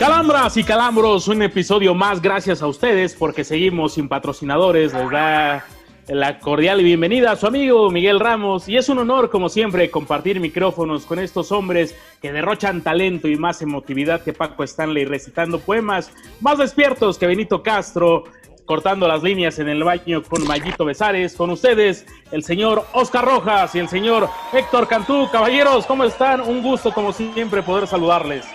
Calambras y calambros, un episodio más gracias a ustedes porque seguimos sin patrocinadores. Les da la cordial bienvenida a su amigo Miguel Ramos y es un honor como siempre compartir micrófonos con estos hombres que derrochan talento y más emotividad que Paco Stanley recitando poemas, más despiertos que Benito Castro cortando las líneas en el baño con Mayito Besares. Con ustedes, el señor Oscar Rojas y el señor Héctor Cantú. Caballeros, ¿cómo están? Un gusto, como siempre, poder saludarles.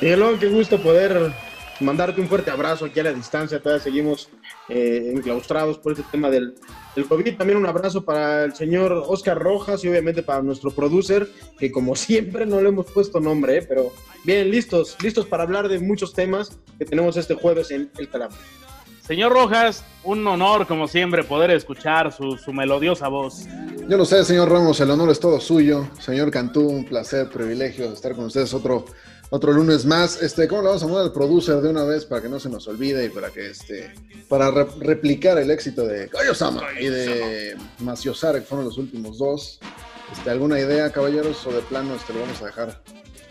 Miguelón, qué gusto poder mandarte un fuerte abrazo aquí a la distancia. Todavía seguimos eh, enclaustrados por este tema del, del COVID. También un abrazo para el señor Oscar Rojas y obviamente para nuestro producer, que como siempre no le hemos puesto nombre, eh, pero bien, listos, listos para hablar de muchos temas que tenemos este jueves en El Calambre. Señor Rojas, un honor, como siempre, poder escuchar su, su, melodiosa voz. Yo lo sé, señor Ramos, el honor es todo suyo. Señor Cantú, un placer, privilegio estar con ustedes otro, otro lunes más. Este, ¿Cómo le vamos a mandar al producer de una vez para que no se nos olvide y para que este, para re replicar el éxito de Koyo-sama y de Maciosar, que fueron los últimos dos? Este, ¿Alguna idea, caballeros, o de plano este, lo vamos a dejar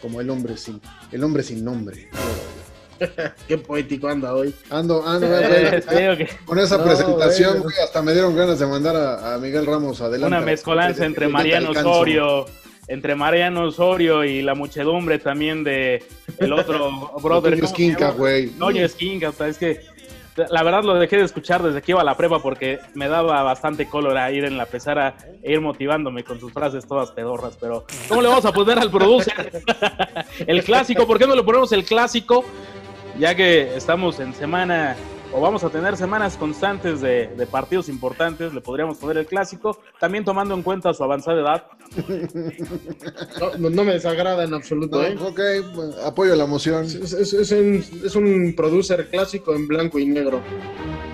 como el hombre sin, el hombre sin nombre? Qué poético anda hoy. Ando, ando, güey, con esa no, presentación, güey, hasta me dieron ganas de mandar a, a Miguel Ramos adelante. Una mezcolanza entre Mariano Osorio, entre Mariano Osorio y la muchedumbre también de el otro brother. Toño Esquinca, güey. Toño Esquinca, o sea, es que la verdad lo dejé de escuchar desde que iba a la prepa porque me daba bastante color a ir en la pesara e ir motivándome con sus frases todas pedorras, pero ¿cómo le vamos a poner al producer? el clásico, ¿por qué no le ponemos el clásico? ya que estamos en semana o vamos a tener semanas constantes de, de, partidos importantes, le podríamos poner el clásico, también tomando en cuenta su avanzada edad. No, no me desagrada en absoluto. No, ¿eh? Ok, apoyo la moción. Es, es, es, un, es un producer clásico en blanco y negro.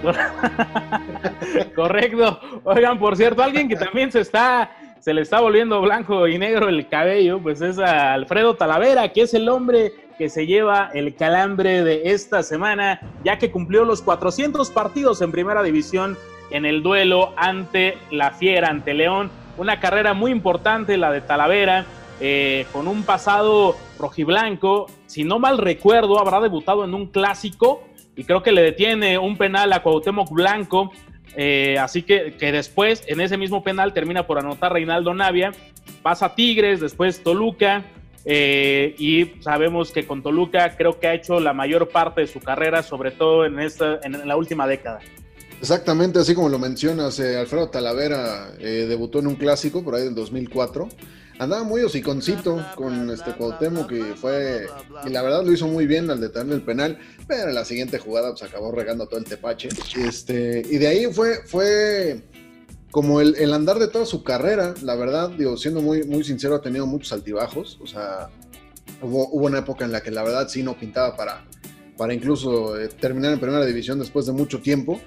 Correcto. Oigan, por cierto, alguien que también se está se le está volviendo blanco y negro el cabello, pues es a Alfredo Talavera, que es el hombre que se lleva el calambre de esta semana, ya que cumplió los 400 partidos en primera división en el duelo ante la Fiera, ante León. Una carrera muy importante, la de Talavera, eh, con un pasado rojiblanco. Si no mal recuerdo, habrá debutado en un clásico y creo que le detiene un penal a Cuauhtémoc Blanco. Eh, así que, que después, en ese mismo penal, termina por anotar Reinaldo Navia. Pasa Tigres, después Toluca. Eh, y sabemos que con Toluca creo que ha hecho la mayor parte de su carrera, sobre todo en, esta, en la última década. Exactamente, así como lo mencionas, eh, Alfredo Talavera eh, debutó en un clásico por ahí del 2004. Andaba muy hociconcito con este Cuauhtémoc que fue, y la verdad lo hizo muy bien al detener el penal, pero en la siguiente jugada pues acabó regando todo el tepache. Este, y de ahí fue, fue como el, el, andar de toda su carrera, la verdad, digo, siendo muy, muy sincero, ha tenido muchos altibajos. O sea, hubo, hubo una época en la que la verdad sí no pintaba para, para incluso eh, terminar en primera división después de mucho tiempo.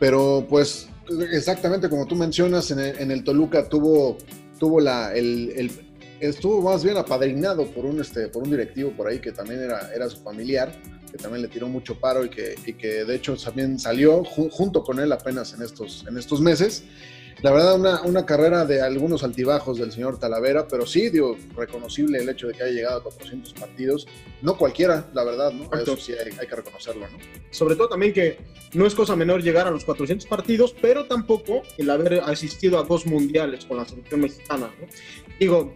Pero pues exactamente como tú mencionas, en el, en el Toluca tuvo, tuvo la, el, el, estuvo más bien apadrinado por un, este, por un directivo por ahí que también era, era su familiar, que también le tiró mucho paro y que, y que de hecho también salió ju junto con él apenas en estos, en estos meses. La verdad, una, una, carrera de algunos altibajos del señor Talavera, pero sí, digo, reconocible el hecho de que haya llegado a 400 partidos. No cualquiera, la verdad, ¿no? Eso sí hay, hay, que reconocerlo, ¿no? Sobre todo también que no es cosa menor llegar a los 400 partidos, pero tampoco el haber asistido a dos mundiales con la selección mexicana, ¿no? Digo,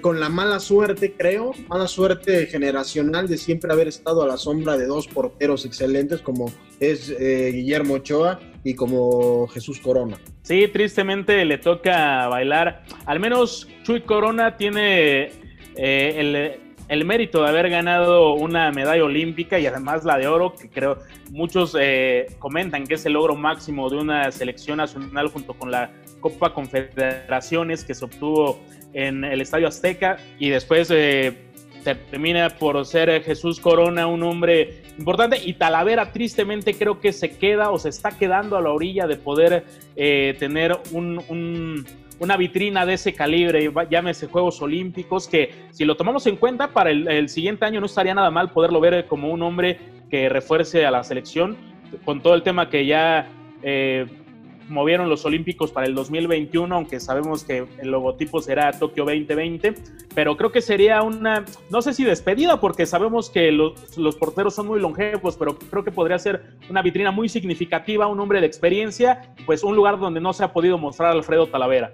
con la mala suerte, creo, mala suerte generacional de siempre haber estado a la sombra de dos porteros excelentes como es eh, Guillermo Ochoa y como Jesús Corona. Sí, tristemente le toca bailar. Al menos Chuy Corona tiene eh, el, el mérito de haber ganado una medalla olímpica y además la de oro, que creo muchos eh, comentan que es el logro máximo de una selección nacional junto con la Copa Confederaciones que se obtuvo en el Estadio Azteca y después eh, termina por ser Jesús Corona un hombre importante y Talavera tristemente creo que se queda o se está quedando a la orilla de poder eh, tener un una vitrina de ese calibre, llámese Juegos Olímpicos, que si lo tomamos en cuenta para el, siguiente año no estaría nada mal poderlo ver como un hombre que refuerce a la selección, con todo el tema que ya eh, movieron los Olímpicos para el 2021, aunque sabemos que el logotipo será Tokio 2020, pero creo que sería una, no sé si despedida, porque sabemos que los, porteros son muy longevos, pero creo que podría ser una vitrina muy significativa, un hombre de experiencia, pues un lugar donde no se ha podido mostrar Alfredo Talavera.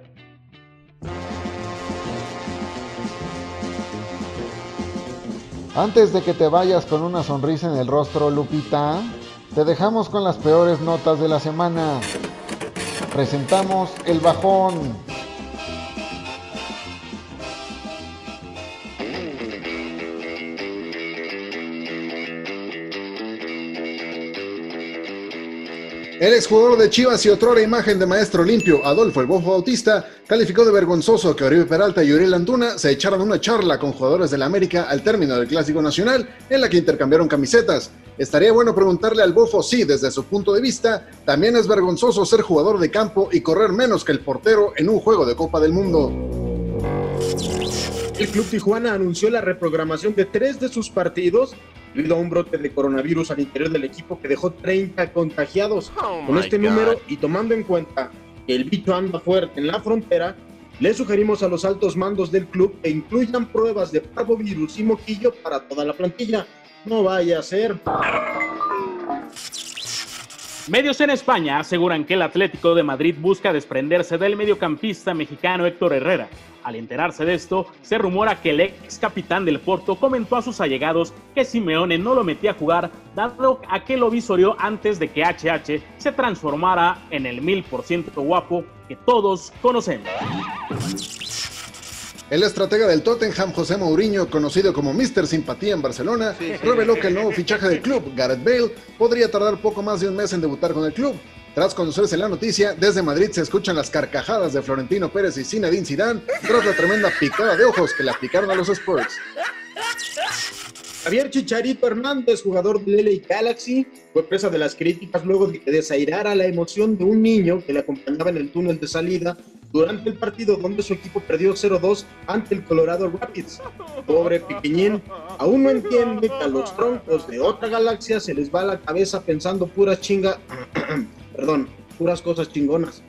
Antes de que te vayas con una sonrisa en el rostro, Lupita, te dejamos con las peores notas de la semana. Presentamos el bajón. El exjugador de Chivas y otrora imagen de maestro limpio, Adolfo El Bofo Bautista, calificó de vergonzoso que Oribe Peralta y Uriel Antuna se echaran una charla con jugadores de la América al término del Clásico Nacional, en la que intercambiaron camisetas. Estaría bueno preguntarle al Bofo si, desde su punto de vista, también es vergonzoso ser jugador de campo y correr menos que el portero en un juego de Copa del Mundo. El Club Tijuana anunció la reprogramación de tres de sus partidos debido a un brote de coronavirus al interior del equipo que dejó 30 contagiados. Oh Con este número y tomando en cuenta que el bicho anda fuerte en la frontera, le sugerimos a los altos mandos del club que incluyan pruebas de parvovirus y moquillo para toda la plantilla. No vaya a ser. Medios en España aseguran que el Atlético de Madrid busca desprenderse del mediocampista mexicano Héctor Herrera. Al enterarse de esto, se rumora que el ex capitán del Porto comentó a sus allegados que Simeone no lo metía a jugar, dado a que lo visorió antes de que HH se transformara en el mil por ciento guapo que todos conocemos. El estratega del Tottenham, José Mourinho, conocido como Mr. Simpatía en Barcelona, reveló que el nuevo fichaje del club, Gareth Bale, podría tardar poco más de un mes en debutar con el club. Tras conocerse la noticia, desde Madrid se escuchan las carcajadas de Florentino Pérez y Zinedine Zidane tras la tremenda picada de ojos que le aplicaron a los Spurs. Javier Chicharito Hernández, jugador del LA Galaxy, fue presa de las críticas luego de que desairara la emoción de un niño que le acompañaba en el túnel de salida durante el partido donde su equipo perdió 0-2 ante el Colorado Rapids. Pobre pequeñín, aún no entiende que a los troncos de otra galaxia se les va la cabeza pensando puras chinga, perdón, puras cosas chingonas.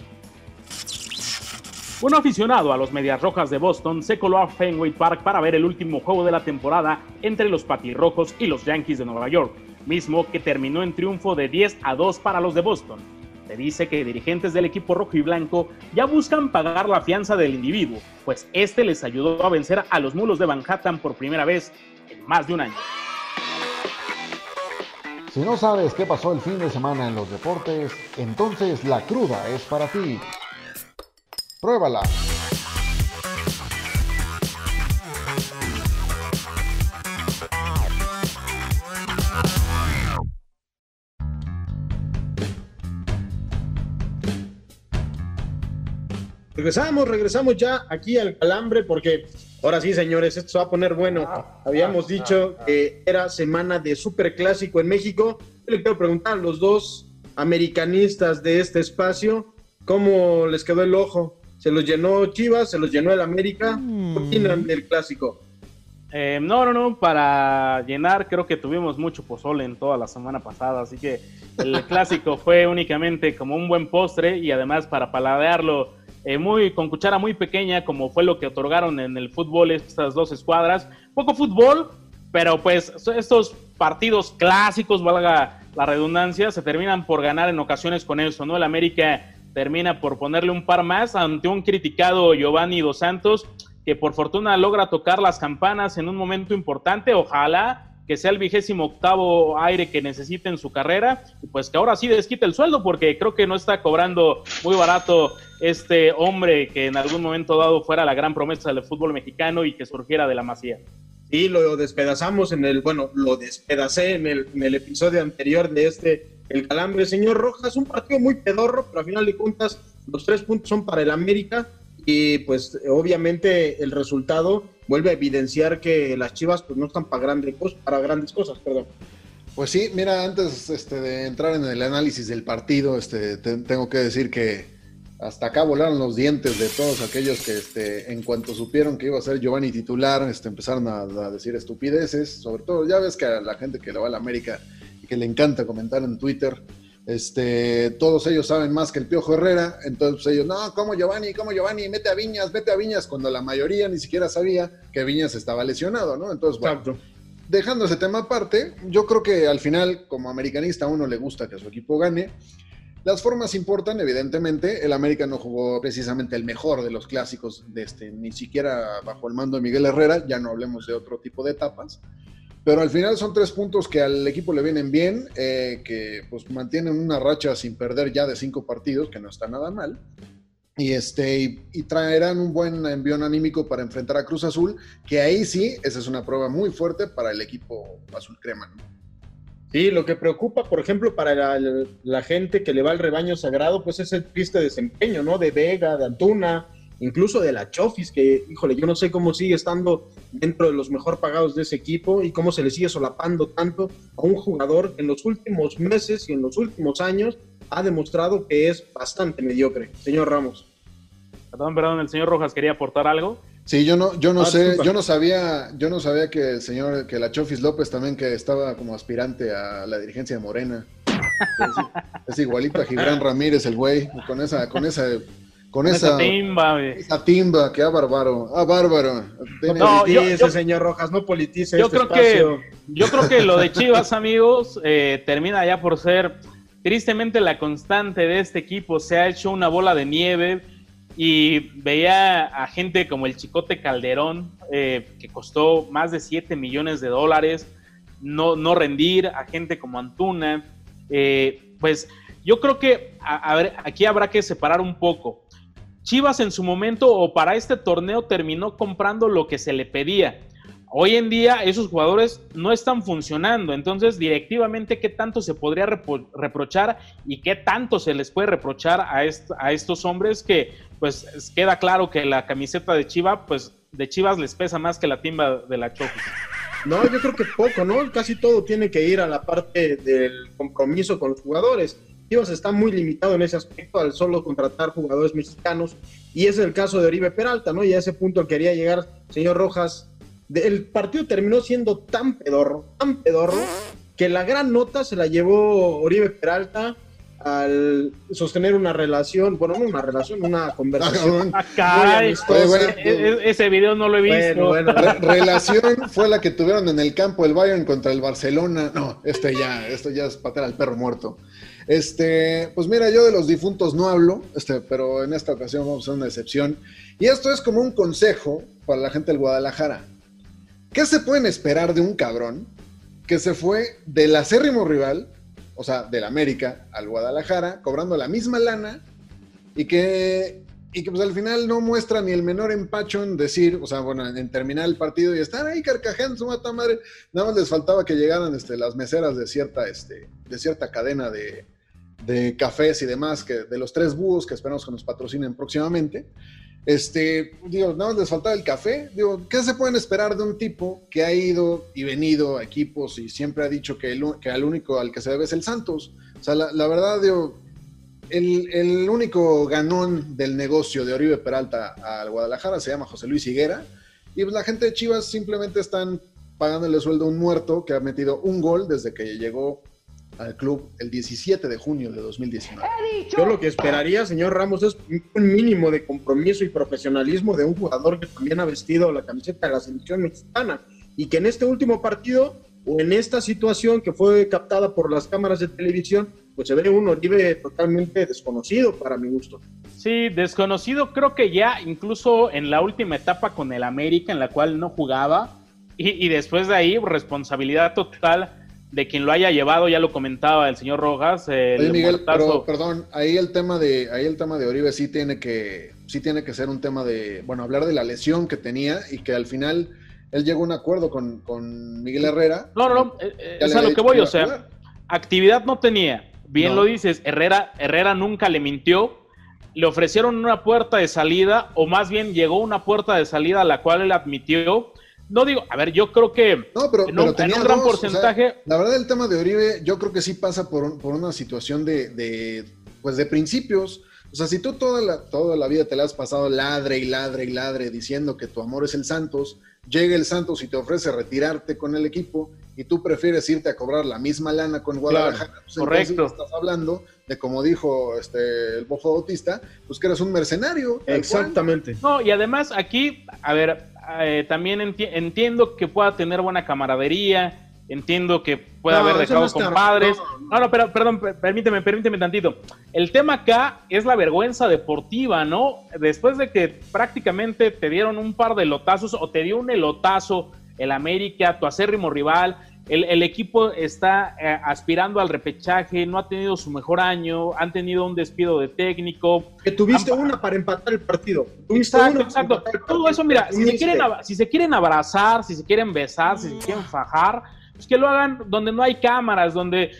Un aficionado a los Medias Rojas de Boston se coló a Fenway Park para ver el último juego de la temporada entre los Patirrojos y los Yankees de Nueva York, mismo que terminó en triunfo de 10 a 2 para los de Boston. Se dice que dirigentes del equipo rojo y blanco ya buscan pagar la fianza del individuo, pues este les ayudó a vencer a los mulos de Manhattan por primera vez en más de un año. Si no sabes qué pasó el fin de semana en los deportes, entonces la cruda es para ti. Pruébala. Regresamos, regresamos ya aquí al calambre porque ahora sí, señores, esto se va a poner bueno. Habíamos dicho que era semana de superclásico en México. Yo le quiero preguntar a los dos americanistas de este espacio, ¿cómo les quedó el ojo? se los llenó Chivas, se los llenó el América. ¿Qué mm. opinan del clásico? Eh, no, no, no, para llenar creo que tuvimos mucho pozole en toda la semana pasada, así que el clásico fue únicamente como un buen postre y además para paladearlo eh, muy con cuchara muy pequeña como fue lo que otorgaron en el fútbol estas dos escuadras. Poco fútbol, pero pues estos partidos clásicos, valga la redundancia, se terminan por ganar en ocasiones con eso, ¿no? El América termina por ponerle un par más ante un criticado Giovanni Dos Santos, que por fortuna logra tocar las campanas en un momento importante. Ojalá que sea el vigésimo octavo aire que necesite en su carrera, y pues que ahora sí desquite el sueldo, porque creo que no está cobrando muy barato este hombre que en algún momento dado fuera la gran promesa del fútbol mexicano y que surgiera de la masía. Y lo despedazamos en el, bueno, lo despedacé en el, en el episodio anterior de este, el calambre. Señor Rojas, un partido muy pedorro, pero al final de cuentas los tres puntos son para el América y pues obviamente el resultado vuelve a evidenciar que las Chivas pues no están para grandes, cosas, perdón. Pues sí, mira, antes este, de entrar en el análisis del partido, este, tengo que decir que hasta acá volaron los dientes de todos aquellos que este, en cuanto supieron que iba a ser Giovanni titular, este, empezaron a, decir estupideces, sobre todo, ya ves que a la gente que le va a la América y que le encanta comentar en Twitter, este, todos ellos saben más que el Piojo Herrera, entonces pues, ellos, no, ¿cómo Giovanni? ¿Cómo Giovanni? Mete a Viñas, mete a Viñas, cuando la mayoría ni siquiera sabía que Viñas estaba lesionado, ¿no? Entonces, bueno, dejando ese tema aparte, yo creo que al final, como americanista, a uno le gusta que su equipo gane. Las formas importan, evidentemente. El América no jugó precisamente el mejor de los clásicos, de este, ni siquiera bajo el mando de Miguel Herrera, ya no hablemos de otro tipo de etapas. Pero al final son tres puntos que al equipo le vienen bien, eh, que pues mantienen una racha sin perder ya de cinco partidos, que no está nada mal. Y, este, y, traerán un buen envión anímico para enfrentar a Cruz Azul, que ahí sí, esa es una prueba muy fuerte para el equipo azul crema. Sí, lo que preocupa, por ejemplo, para la, la, gente que le va al rebaño sagrado, pues es el triste desempeño, ¿no? De Vega, de Antuna, incluso de la Chofis, que, híjole, yo no sé cómo sigue estando dentro de los mejor pagados de ese equipo y cómo se le sigue solapando tanto a un jugador que en los últimos meses y en los últimos años ha demostrado que es bastante mediocre. Señor Ramos. Perdón, perdón, el señor Rojas quería aportar algo. Sí, yo no, yo no ah, sé, yo no sabía, yo no sabía que el señor, que la Chofis López también que estaba como aspirante a la dirigencia de Morena. Es, igualito a Gibran Ramírez, el güey, con esa, con esa con esa, timba, esa timba, que a bárbaro, a bárbaro. No, yo, señor Rojas, no politice yo este creo Que, yo creo que lo de Chivas, amigos, eh, termina ya por ser tristemente la constante de este equipo. Se ha hecho una bola de nieve y veía a gente como el Chicote Calderón, eh, que costó más de 7 millones de dólares, no, no rendir, a gente como Antuna. Eh, pues yo creo que a ver, aquí habrá que separar un poco. Chivas en su momento o para este torneo terminó comprando lo que se le pedía. Hoy en día esos jugadores no están funcionando, entonces directivamente qué tanto se podría reprochar y qué tanto se les puede reprochar a, a estos hombres que pues queda claro que la camiseta de Chivas pues de Chivas les pesa más que la timba de la Chofi. No, yo creo que poco, ¿no? Casi todo tiene que ir a la parte del compromiso con los jugadores. Chivas está muy limitado en ese aspecto al solo contratar jugadores mexicanos y es el caso de Oribe Peralta, ¿no? Y a ese punto quería llegar, señor Rojas. El partido terminó siendo tan pedorro, tan pedorro, que la gran nota se la llevó Oribe Peralta al sostener una relación, bueno, no una relación, una conversación. Ah, e-, e-, ese video no lo he visto. relación fue la que tuvieron en el campo el Bayern contra el Barcelona. No, este ya, esto ya es patear al perro muerto. Este, pues mira, yo de los difuntos no hablo, este, pero en esta ocasión vamos a hacer una excepción. Y esto es como un consejo para la gente del Guadalajara. ¿Qué se pueden esperar de un cabrón que se fue del acérrimo rival, o sea, del América al Guadalajara, cobrando la misma lana y que, y que pues al final no muestra ni el menor empacho en decir, o sea, bueno, en terminar el partido y estar ahí carcajando su mata madre, nada más les faltaba que llegaran este, las meseras de cierta, este, de cierta cadena de, de cafés y demás, que de los tres búhos que esperamos que nos patrocinen próximamente. Este, digo, nada más les faltaba el café. Digo, ¿qué se pueden esperar de un tipo que ha ido y venido a equipos y siempre ha dicho que, el, que al único al que se debe es el Santos? O sea, la, verdad, digo, el, el, único ganón del negocio de Oribe Peralta al Guadalajara se llama José Luis Higuera. Y pues la gente de Chivas simplemente están pagándole sueldo a un muerto que ha metido un gol desde que llegó al club el 17 de junio de 2019. Yo lo que esperaría, señor Ramos, es un mínimo de compromiso y profesionalismo de un jugador que también ha vestido la camiseta de la selección mexicana y que en este último partido o en esta situación que fue captada por las cámaras de televisión, pues se ve un Oribe totalmente desconocido para mi gusto. Sí, desconocido creo que ya incluso en la última etapa con el América en la cual no jugaba y, y después de ahí responsabilidad total de quien lo haya llevado, ya lo comentaba el señor Rojas. El Miguel, pero, perdón, ahí el tema de, ahí el tema de Oribe sí tiene que, sí tiene que ser un tema de, bueno, hablar de la lesión que tenía y que al final él llegó a un acuerdo con, con Miguel Herrera. No, no, no, eh, eh, es a lo que voy, iba o a sea, jugar. actividad no tenía. Bien No. lo dices, Herrera, Herrera nunca le mintió. Le ofrecieron una puerta de salida, o más bien llegó una puerta de salida a la cual él admitió. No digo, a ver, yo creo que No, pero, pero un, tenía en un gran dos, o sea, porcentaje. la verdad, el tema de Oribe, yo creo que sí pasa por, un- por una situación de, de, pues de principios. O sea, si tú toda la, toda la vida te la has pasado ladre y ladre y ladre diciendo que tu amor es el Santos, llega el Santos y te ofrece retirarte con el equipo y tú prefieres irte a cobrar la misma lana con Guadalajara. pues correcto. Estás hablando de, como dijo este, el Bofo Bautista, pues que eres un mercenario. Exactamente. No, y además aquí, a ver, eh, también enti- entiendo que pueda tener buena camaradería, entiendo que pueda No, haber dejado no compadres. no, no. Pero, perdón, per- permíteme, permíteme tantito. El tema acá es la vergüenza deportiva, ¿no? Después de que prácticamente te dieron un par de lotazos o te dio un elotazo el América, tu acérrimo rival, el, el equipo está eh, aspirando al repechaje, no ha tenido su mejor año, han tenido un despido de técnico, Que tuviste una para empatar el partido. Tuviste Exacto, una exacto. para empatar el Todo eso, mira, si se, quieren, si se quieren abrazar, si se quieren besar, si se quieren fajar, pues que lo hagan donde no hay cámaras, donde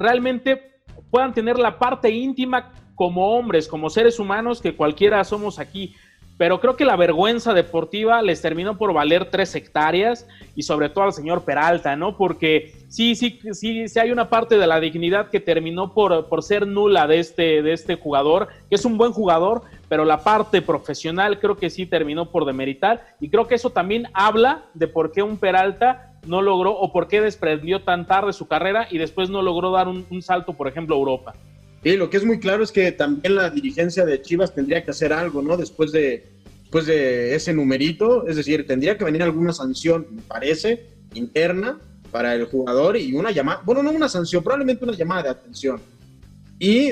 realmente puedan tener la parte íntima como hombres, como seres humanos que cualquiera somos aquí. Pero creo que la vergüenza deportiva les terminó por valer tres hectáreas y sobre todo al señor Peralta, ¿no? Porque sí, sí, sí, sí hay una parte de la dignidad que terminó por, por ser nula de este, de este jugador, que es un buen jugador, pero la parte profesional creo que sí terminó por demeritar y creo que eso también habla de por qué un Peralta no logró o por qué desprendió tan tarde su carrera y después no logró dar un, un salto, por ejemplo, a Europa. Sí, lo que es muy claro es que también la dirigencia de Chivas tendría que hacer algo, ¿no? Después de, después de ese numerito, es decir, tendría que venir alguna sanción, me parece, interna para el jugador y una llamada, bueno, no una sanción, probablemente una llamada de atención. Y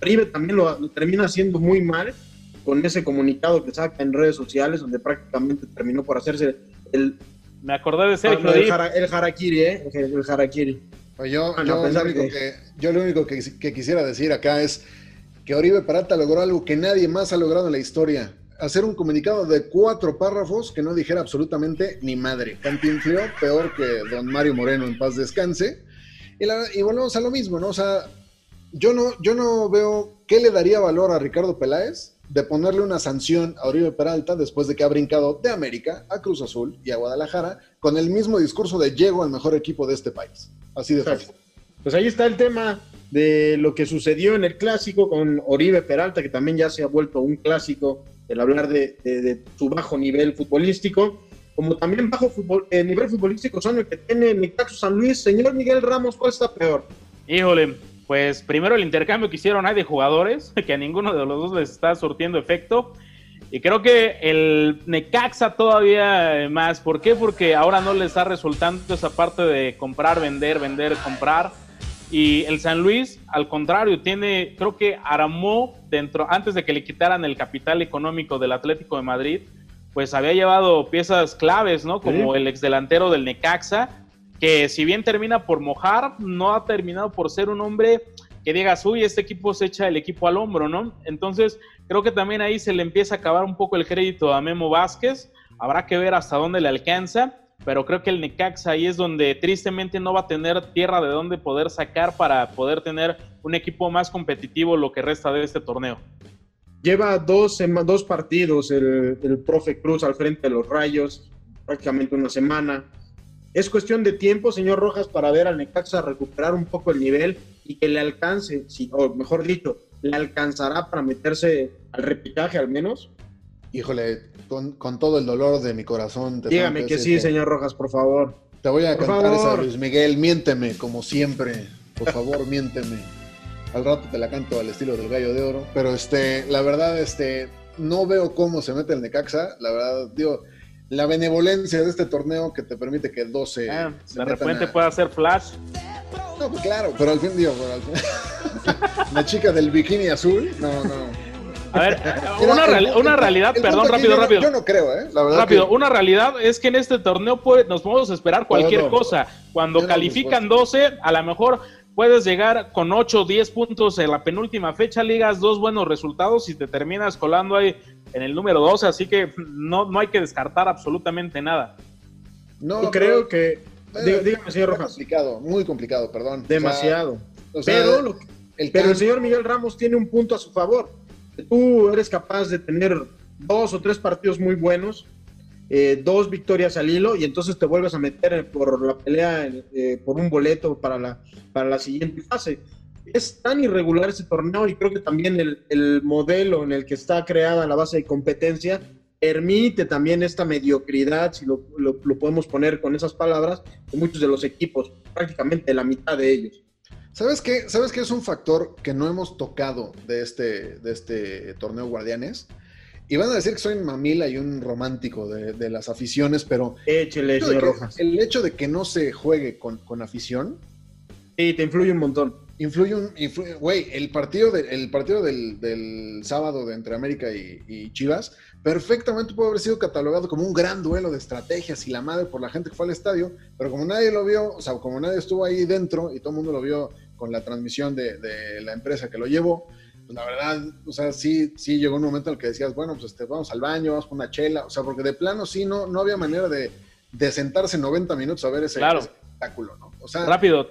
River también lo, lo termina haciendo muy mal con ese comunicado que saca en redes sociales, donde prácticamente terminó por hacerse el, Me acordé de Sergio el, Dip. jara- el harakiri, ¿eh? El, el harakiri. Pues yo, Ah, no, yo lo único que- que, yo lo único que, que quisiera decir acá es que Oribe Peralta logró algo que nadie más ha logrado en la historia. Hacer un comunicado de cuatro párrafos que no dijera absolutamente ni madre. Cantinfló peor que don Mario Moreno en paz descanse. Y, la- y volvemos a lo mismo, ¿no? O sea, yo no, yo no veo qué le daría valor a Ricardo Peláez de ponerle una sanción a Oribe Peralta después de que ha brincado de América a Cruz Azul y a Guadalajara con el mismo discurso de llego al mejor equipo de este país. Así de fácil. Pues ahí está el tema de lo que sucedió en el clásico con Oribe Peralta, que también ya se ha vuelto un clásico el hablar de, de- de su bajo nivel futbolístico, como también bajo fútbol, eh, nivel futbolístico son el que tiene Necaxa San Luis. Señor Miguel Ramos, ¿cuál está peor? Híjole, pues primero el intercambio que hicieron hay de jugadores, que a ninguno de los dos les está surtiendo efecto. Y creo que el Necaxa todavía más. ¿Por qué? Porque ahora no le está resultando esa parte de comprar, vender, vender, comprar. Y el San Luis, al contrario, tiene, creo que armó dentro, antes de que le quitaran el capital económico del Atlético de Madrid, pues había llevado piezas claves, ¿no? Como Sí. el exdelantero del Necaxa, que si bien termina por mojar, no ha terminado por ser un hombre que digas, uy, este equipo se echa el equipo al hombro, ¿no? Entonces, creo que también ahí se le empieza a acabar un poco el crédito a Memo Vázquez. Habrá que ver hasta dónde le alcanza, pero creo que el Necaxa ahí es donde tristemente no va a tener tierra de dónde poder sacar para poder tener un equipo más competitivo lo que resta de este torneo. Lleva dos, dos partidos el, el profe Cruz al frente de los Rayos, prácticamente una semana. Es cuestión de tiempo, señor Rojas, para ver al Necaxa recuperar un poco el nivel y que le alcance, si- o mejor dicho, le alcanzará para meterse al repicaje al menos. Híjole, con, con todo el dolor de mi corazón. te Dígame que sí, señor Rojas, por favor. Te voy a Por cantar esa favor. Luis Miguel, miénteme, como siempre. Por favor, miénteme. Al rato te la canto al estilo del gallo de oro. Pero este, la verdad, este, no veo cómo se mete el Necaxa. La verdad, digo, la benevolencia de este torneo que te permite que 12. Ah, de repente a- puede hacer flash. No, pues claro, pero al fin, digo, pero al fin- la chica del bikini azul, no, no. A ver, una, reali- una el realidad, perdón, rápido, yo rápido. Yo no creo, ¿eh? La verdad. Rápido, que- una realidad es que en este torneo puede- nos podemos esperar cualquier cosa. Cuando califican por 12, a lo mejor puedes llegar con 8 o 10 puntos en la penúltima fecha, ligas dos buenos resultados y te terminas colando ahí en el número 12, así que no, no hay que descartar absolutamente nada. No, Yo creo que... dígame, señor Rojas. Complicado, muy complicado, perdón. Demasiado. pero, el, pero el señor Miguel Ramos tiene un punto a su favor. Tú eres capaz de tener dos o tres partidos muy buenos, eh, dos victorias al hilo y entonces te vuelves a meter por la pelea, eh, por un boleto para la, para la siguiente fase. Es tan irregular ese torneo y creo que también el, el modelo en el que está creada la base de competencia permite también esta mediocridad, si lo, lo, podemos poner con esas palabras, de muchos de los equipos, prácticamente la mitad de ellos. ¿Sabes qué? ¿Sabes qué es un factor que no hemos tocado de este, de este torneo Guardianes? Y van a decir que soy un mamila y un romántico de, las aficiones, pero. Échele, señor Rojas. El hecho de que no se juegue con, afición. Sí, te influye un montón. Influye un. Güey, el partido, el partido del, sábado de entre América y, Chivas perfectamente puede haber sido catalogado como un gran duelo de estrategias y la madre por la gente que fue al estadio, pero como nadie lo vio, o sea, como nadie estuvo ahí dentro y todo el mundo lo vio con la transmisión de, de la empresa que lo llevó, pues la verdad, o sea, sí, sí llegó un momento en el que decías, bueno, pues este, vamos al baño, vamos con una chela, o sea, porque de plano sí, no, no había manera de, de sentarse 90 minutos a ver ese, espectáculo, ¿no? O sea, rápido,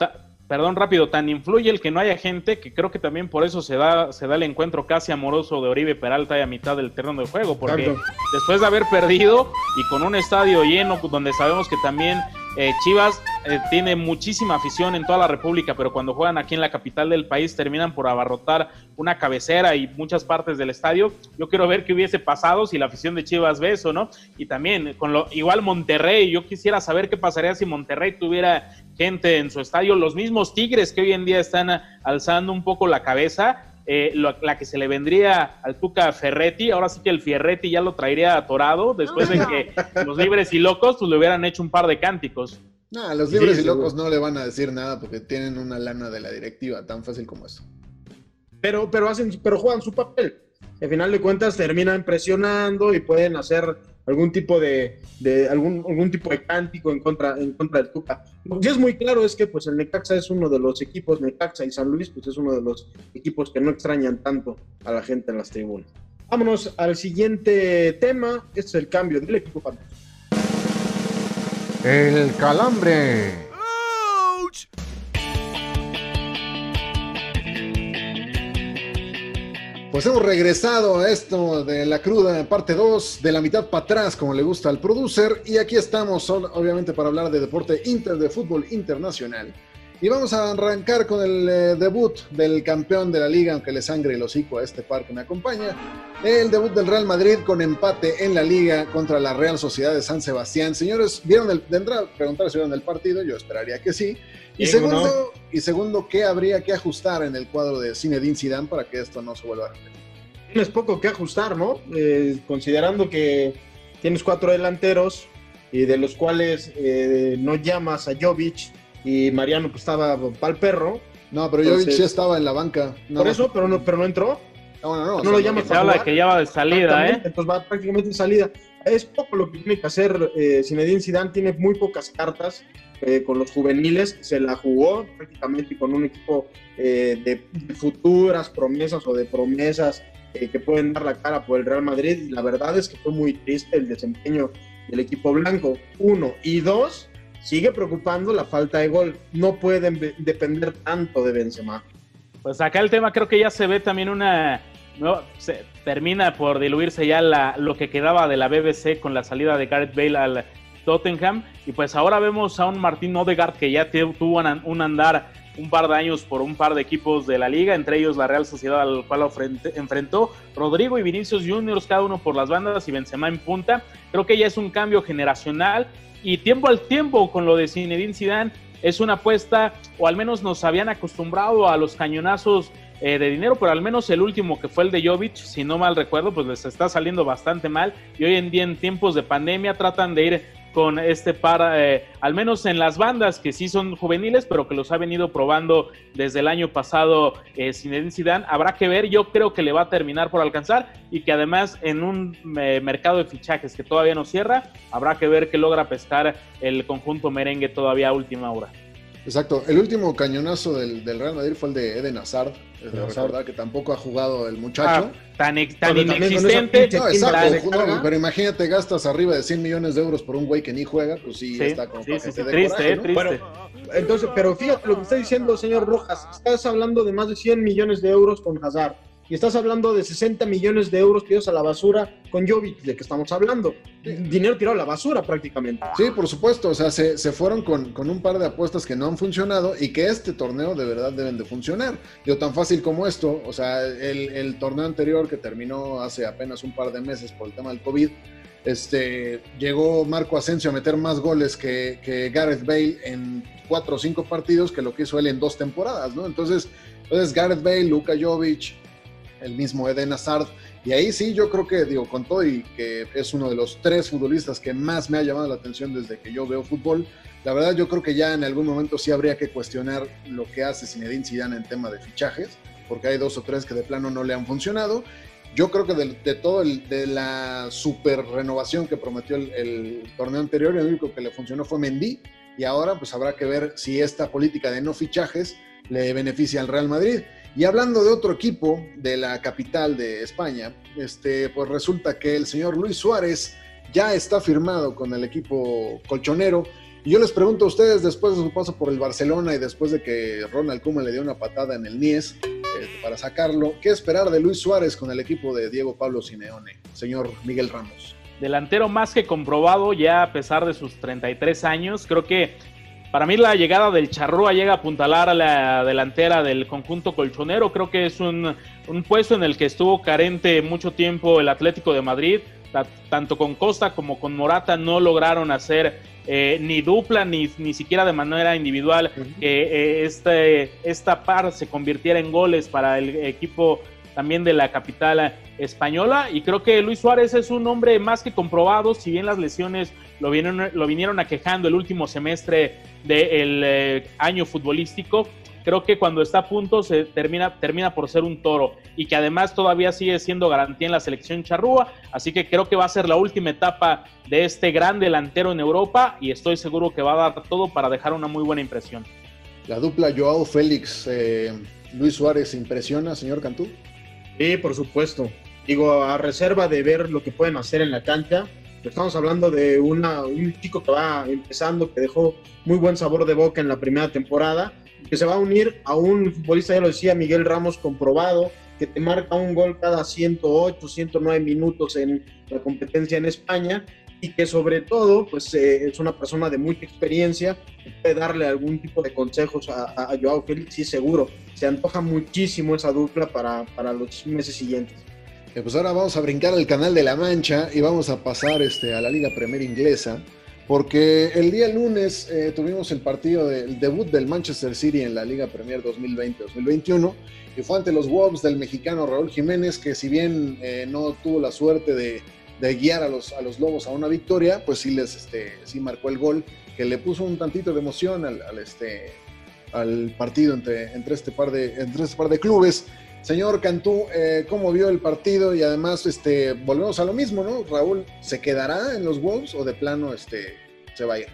perdón, rápido, tan influye el que no haya gente que creo que también por eso se da, se da el encuentro casi amoroso de Oribe Peralta y a mitad del terreno de juego, porque después de haber perdido y con un estadio lleno donde sabemos que también eh, Chivas eh, tiene muchísima afición en toda la República, pero cuando juegan aquí en la capital del país terminan por abarrotar una cabecera y muchas partes del estadio. Yo quiero ver qué hubiese pasado si la afición de Chivas ve eso, ¿no? Y también con lo igual Monterrey, yo quisiera saber qué pasaría si Monterrey tuviera gente en su estadio, los mismos Tigres que hoy en día están alzando un poco la cabeza eh, la que se le vendría al Tuca Ferretti, ahora sí que el Fierretti ya lo traería atorado después de que los libres y locos pues le hubieran hecho un par de cánticos. No, los libres y locos no le van a decir nada porque tienen una lana de la directiva, tan fácil como eso. Pero, pero hacen, pero juegan su papel. Al final de cuentas terminan presionando y pueden hacer algún tipo de, algún, algún tipo de cántico en contra, en contra del Tuca. Lo que es muy claro es que pues el Necaxa es uno de los equipos, Necaxa y San Luis, pues es uno de los equipos que no extrañan tanto a la gente en las tribunas. Vámonos al siguiente tema, este es el cambio del equipo fantasma. El calambre. Pues hemos regresado a esto de la cruda, parte 2, de la mitad para atrás, como le gusta al producer. Y aquí estamos, obviamente, para hablar de deporte inter, de fútbol internacional. Y vamos a arrancar con el eh, debut del campeón de la liga, aunque le sangre el hocico a este par que me acompaña. El debut del Real Madrid con empate en la liga contra la Real Sociedad de San Sebastián. Señores, ¿vieron el, de preguntar si vieron el partido? Yo esperaría que sí. Y segundo, y segundo, ¿qué habría que ajustar en el cuadro de Zinedine Zidane para que esto no se vuelva a repetir? Tienes poco que ajustar, ¿no? Eh, considerando que tienes cuatro delanteros y de los cuales eh, no llamas a Jovic y Mariano pues estaba para el perro. No, pero Jovic ya estaba en la banca. por eso, pero no, pero no entró. No, no, no. No lo llamas habla que ya va de salida, ¿eh? Entonces va prácticamente de salida. Es poco lo que tiene que hacer eh, Zinedine Zidane, tiene muy pocas cartas eh, con los juveniles, se la jugó prácticamente con un equipo eh, de, futuras promesas o de promesas eh, que pueden dar la cara por el Real Madrid. Y la verdad es que fue muy triste el desempeño del equipo blanco. Uno. Y dos, sigue preocupando la falta de gol. No pueden depender tanto de Benzema. Pues acá el tema creo que ya se ve también una... No, se termina por diluirse ya la, lo que quedaba de la BBC con la salida de Gareth Bale al, Tottenham. Y pues ahora vemos a un Martín Odegaard que ya tuvo un andar un par de años por un par de equipos de la liga, entre ellos la Real Sociedad al cual enfrentó Rodrigo y Vinicius Juniors, cada uno por las bandas y Benzema en punta. Creo que ya es un cambio generacional y tiempo al tiempo con lo de Zinedine Zidane es una apuesta, o al menos nos habían acostumbrado a los cañonazos eh, de dinero, pero al menos el último que fue el de Jovic, si no mal recuerdo, pues les está saliendo bastante mal y hoy en día en tiempos de pandemia tratan de ir con este par, eh, al menos en las bandas que sí son juveniles, pero que los ha venido probando desde el año pasado eh, Zinedine Zidane. Habrá que ver, yo creo que le va a terminar por alcanzar y que además en un eh, mercado de fichajes que todavía no cierra, habrá que ver que logra pescar el conjunto merengue todavía a última hora. Exacto, el último cañonazo del, Real Madrid fue el de Eden Hazard, es de recordar que tampoco ha jugado el muchacho. Ah, tan, ex- tan con inexistente. No, exacto, no, pero imagínate, gastas arriba de 100 millones de euros por un güey que ni juega, pues sí, Sí, está como sí, para sí, triste, coraje, ¿no? triste. Bueno, entonces, pero fíjate lo que está diciendo el señor Rojas. Estás hablando de más de 100 millones de euros con Hazard. Y estás hablando de 60 millones de euros tirados a la basura con Jovic, de que estamos hablando. Dinero tirado a la basura prácticamente. Sí, por supuesto, o sea, se, se fueron con, con un par de apuestas que no han funcionado y que este torneo de verdad deben de funcionar. Digo, tan fácil como esto, o sea, el, el torneo anterior que terminó hace apenas un par de meses por el tema del COVID, este, llegó Marco Asensio a meter más goles que, que Gareth Bale en cuatro o cinco partidos que lo que hizo él en dos temporadas, ¿no? Entonces, entonces Gareth Bale, Luka Jovic, el mismo Eden Hazard, y ahí sí, yo creo que, digo, con todo y que es uno de los tres futbolistas que más me ha llamado la atención desde que yo veo fútbol, la verdad yo creo que ya en algún momento sí habría que cuestionar lo que hace Zinedine Zidane en tema de fichajes, porque hay dos o tres que de plano no le han funcionado. Yo creo que de, de todo el, de la super renovación que prometió el, el torneo anterior, el único que le funcionó fue Mendy, y ahora pues habrá que ver si esta política de no fichajes le beneficia al Real Madrid. Y hablando de otro equipo de la capital de España, este, pues resulta que el señor Luis Suárez ya está firmado con el equipo colchonero. Y yo les pregunto a ustedes, después de su paso por el Barcelona y después de que Ronald Koeman le dio una patada en el Nies eh, para sacarlo, ¿qué esperar de Luis Suárez con el equipo de Diego Pablo Simeone, señor Miguel Ramos? delantero más que comprobado ya a pesar de sus 33 años. Creo que para mí la llegada del Charrúa llega a apuntalar a la delantera del conjunto colchonero. Creo que es un, un puesto en el que estuvo carente mucho tiempo el Atlético de Madrid. Ta- Tanto con Costa como con Morata no lograron hacer eh, ni dupla ni, ni siquiera de manera individual que eh, este, esta par se convirtiera en goles para el equipo también de la capital española. Y creo que Luis Suárez es un hombre más que comprobado, si bien las lesiones lo vinieron, lo vinieron aquejando el último semestre del eh, año futbolístico. Creo que cuando está a punto se termina, termina por ser un toro y que además todavía sigue siendo garantía en la selección charrúa. Así que creo que va a ser la última etapa de este gran delantero en Europa y estoy seguro que va a dar todo para dejar una muy buena impresión. La dupla Joao Félix, eh, Luis Suárez, ¿impresiona, señor Cantú? Sí, por supuesto. Digo, a reserva de ver lo que pueden hacer en la cancha, estamos hablando de un chico que va empezando, que dejó muy buen sabor de boca en la primera temporada, que se va a unir a un futbolista, ya lo decía Miguel Ramos, comprobado, que te marca un gol cada 108, 109 minutos en la competencia en España y que sobre todo pues eh, es una persona de mucha experiencia, puede darle algún tipo de consejos a Joao Félix, sí seguro, se antoja muchísimo esa dupla para, para los meses siguientes. Eh, pues ahora vamos a brincar al canal de la Mancha y vamos a pasar este, a la Liga Premier Inglesa, porque el día lunes eh, tuvimos el partido del debut del Manchester City en la Liga Premier 2020-2021 y fue ante los Wolves del mexicano Raúl Jiménez, que si bien eh, no tuvo la suerte de, de guiar a los, a los Lobos a una victoria, pues sí les este, sí marcó el gol que le puso un tantito de emoción al, este, al partido entre, entre, este par de, entre este par de clubes. Señor Cantú, eh, ¿cómo vio el partido? Y además, este, volvemos a lo mismo, ¿no? Raúl, ¿se quedará en los Wolves o de plano este, se va a ir?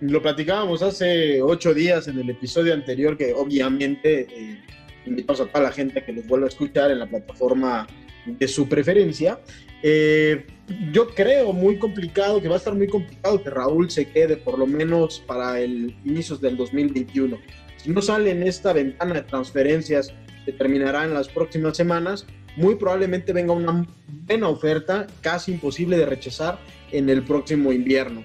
Lo platicábamos hace ocho días en el episodio anterior, que obviamente eh, invitamos a toda la gente a que los vuelva a escuchar en la plataforma de su preferencia. Eh, yo creo muy complicado, que va a estar muy complicado que Raúl se quede por lo menos para el inicios del 2021. Si no sale en esta ventana de transferencias que terminará en las próximas semanas, muy probablemente venga una buena oferta, casi imposible de rechazar en el próximo invierno.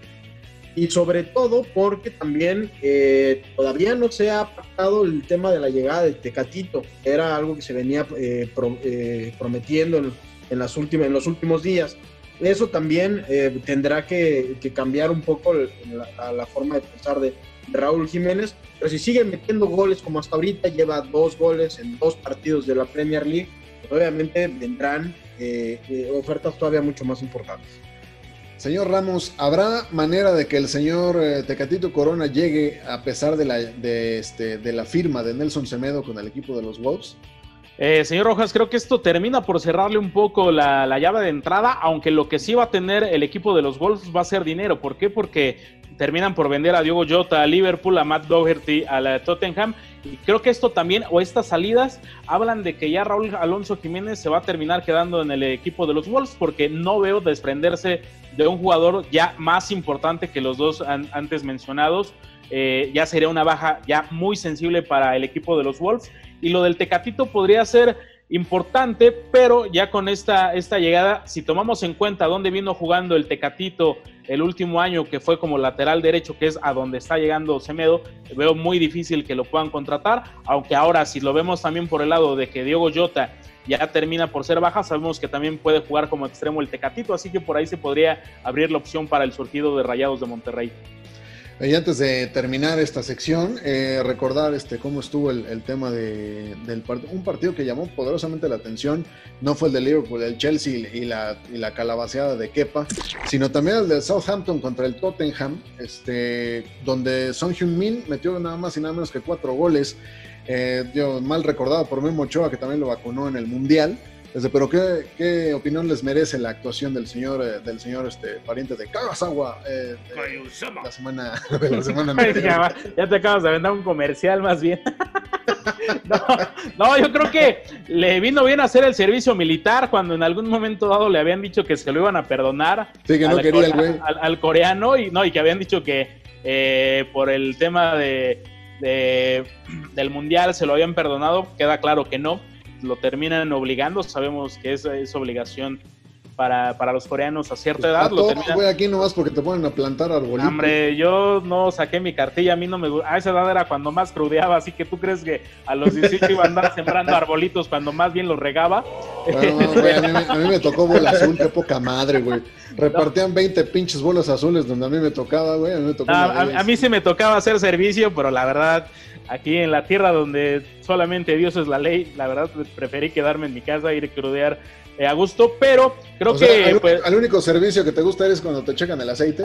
Y sobre todo porque también eh, todavía no se ha pactado el tema de la llegada de Tecatito. Era algo que se venía eh, pro, eh, prometiendo en, en, las últimas, en los últimos días. Eso también eh, tendrá que, que, cambiar un poco la, la, forma de pensar de Raúl Jiménez. Pero si sigue metiendo goles como hasta ahorita, lleva dos goles en dos partidos de la Premier League, pues obviamente vendrán eh, ofertas todavía mucho más importantes. Señor Ramos, ¿habrá manera de que el señor eh, Tecatito Corona llegue a pesar de la, de, este, de la firma de Nelson Semedo con el equipo de los Wolves? Eh, señor Rojas, creo que esto termina por cerrarle un poco la, la, llave de entrada, aunque lo que sí va a tener el equipo de los Wolves va a ser dinero. ¿Por qué? Porque terminan por vender a Diogo Jota a Liverpool, a Matt Doherty a la Tottenham. Y creo que esto también, o estas salidas, hablan de que ya Raúl Alonso Jiménez se va a terminar quedando en el equipo de los Wolves, porque no veo desprenderse de un jugador ya más importante que los dos antes mencionados. Eh, ya sería una baja ya muy sensible para el equipo de los Wolves. Y lo del Tecatito podría ser importante, pero ya con esta, esta llegada, si tomamos en cuenta dónde vino jugando el Tecatito el último año, que fue como lateral derecho, que es a donde está llegando Semedo, veo muy difícil que lo puedan contratar, aunque ahora si lo vemos también por el lado de que Diego Jota ya termina por ser baja, sabemos que también puede jugar como extremo el Tecatito, así que por ahí se podría abrir la opción para el surgido de Rayados de Monterrey. Y antes de terminar esta sección, eh, recordar este, cómo estuvo el, tema de, del un partido que llamó poderosamente la atención. No fue el de Liverpool, el Chelsea y la, calabaceada de Kepa, sino también el de Southampton contra el Tottenham, este, donde Son Heung-min metió nada más y nada menos que cuatro goles. Eh, yo, mal recordado por Memo Ochoa, que también lo vacunó en el Mundial. Desde, pero ¿qué, ¿qué, opinión les merece la actuación del señor, eh, del señor este, pariente de Kagasawa eh, la semana, la semana ya, ya, te acabas de vender un comercial más bien. no, no, yo creo que le vino bien hacer el servicio militar cuando en algún momento dado le habían dicho que se lo iban a perdonar sí, que no al, quería el güey. Al, coreano y, no, y que habían dicho que eh, por el tema de, de, del mundial se lo habían perdonado. Queda claro que no lo terminan obligando. Sabemos que es, es obligación para, para, los coreanos a cierta edad. lo terminan... aquí nomás porque te ponen a plantar arbolitos. Hombre, yo no saqué mi cartilla, a mí no me A esa edad era cuando más crudeaba, así que tú crees que a los 18 iba a andar sembrando arbolitos cuando más bien los regaba. a, mí, me tocó bola azul, qué poca madre, güey. Repartían 20 pinches bolas azules donde a mí me tocaba, güey. a mí sí me tocaba hacer servicio, pero la verdad aquí en la tierra donde solamente Dios es la ley, la verdad preferí quedarme en mi casa, ir a crudear eh, a gusto, pero creo que... El, pues, único servicio que te gusta es cuando te checan el aceite.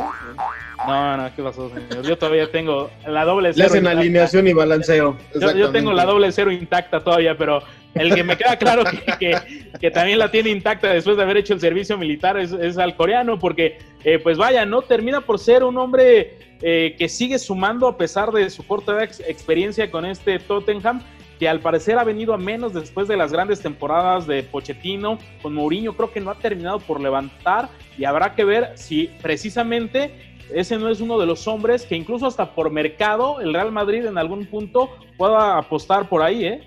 No, no, ¿qué pasó, señor? Yo todavía tengo la doble cero. Le hacen alineación y balanceo. Yo, tengo la doble cero intacta todavía, pero el que me queda claro que, también la tiene intacta después de haber hecho el servicio militar es, es al coreano, porque, eh, pues vaya, ¿no? Termina por ser un hombre eh, que sigue sumando a pesar de su corta experiencia con este Tottenham, que al parecer ha venido a menos después de las grandes temporadas de Pochettino. Con Mourinho creo que no ha terminado por levantar y habrá que ver si precisamente ese no es uno de los hombres que incluso hasta por mercado el Real Madrid en algún punto pueda apostar por ahí, ¿eh?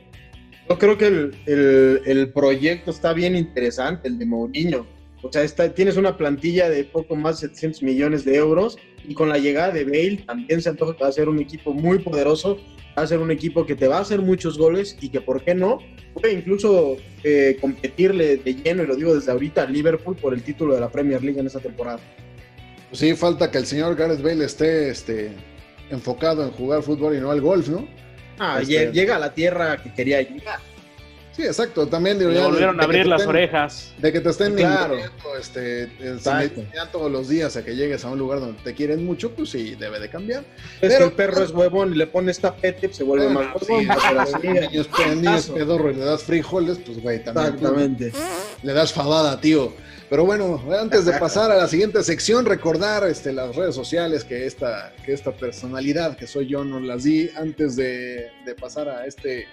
Yo creo que el, el proyecto está bien interesante, el de Mourinho o sea, tienes una plantilla de poco más de 700 millones de euros y con la llegada de Bale también se antoja que va a ser un equipo muy poderoso, va a ser un equipo que te va a hacer muchos goles y que, ¿por qué no? Puede incluso eh, competirle de lleno, y lo digo desde ahorita, a Liverpool por el título de la Premier League en esta temporada. Pues sí, falta que el señor Gareth Bale esté este, enfocado en jugar fútbol y no al golf, ¿no? Ah, este, llega a la tierra que quería llegar. Sí, exacto. También digo, ya, volvieron a abrir las orejas. De que te estén claro. este, todos los días a que llegues a un lugar donde te quieren mucho, pues sí, debe de cambiar. Es Pero, el perro es huevón y le pones tapete, se vuelve más huevón. Sí, niños, niños pedorro y le das frijoles, pues güey, también. Exactamente. le das fabada, tío. Pero bueno, antes de pasar a la siguiente sección, recordar este, las redes sociales que esta, que esta personalidad que soy yo nos las di antes de, de pasar a este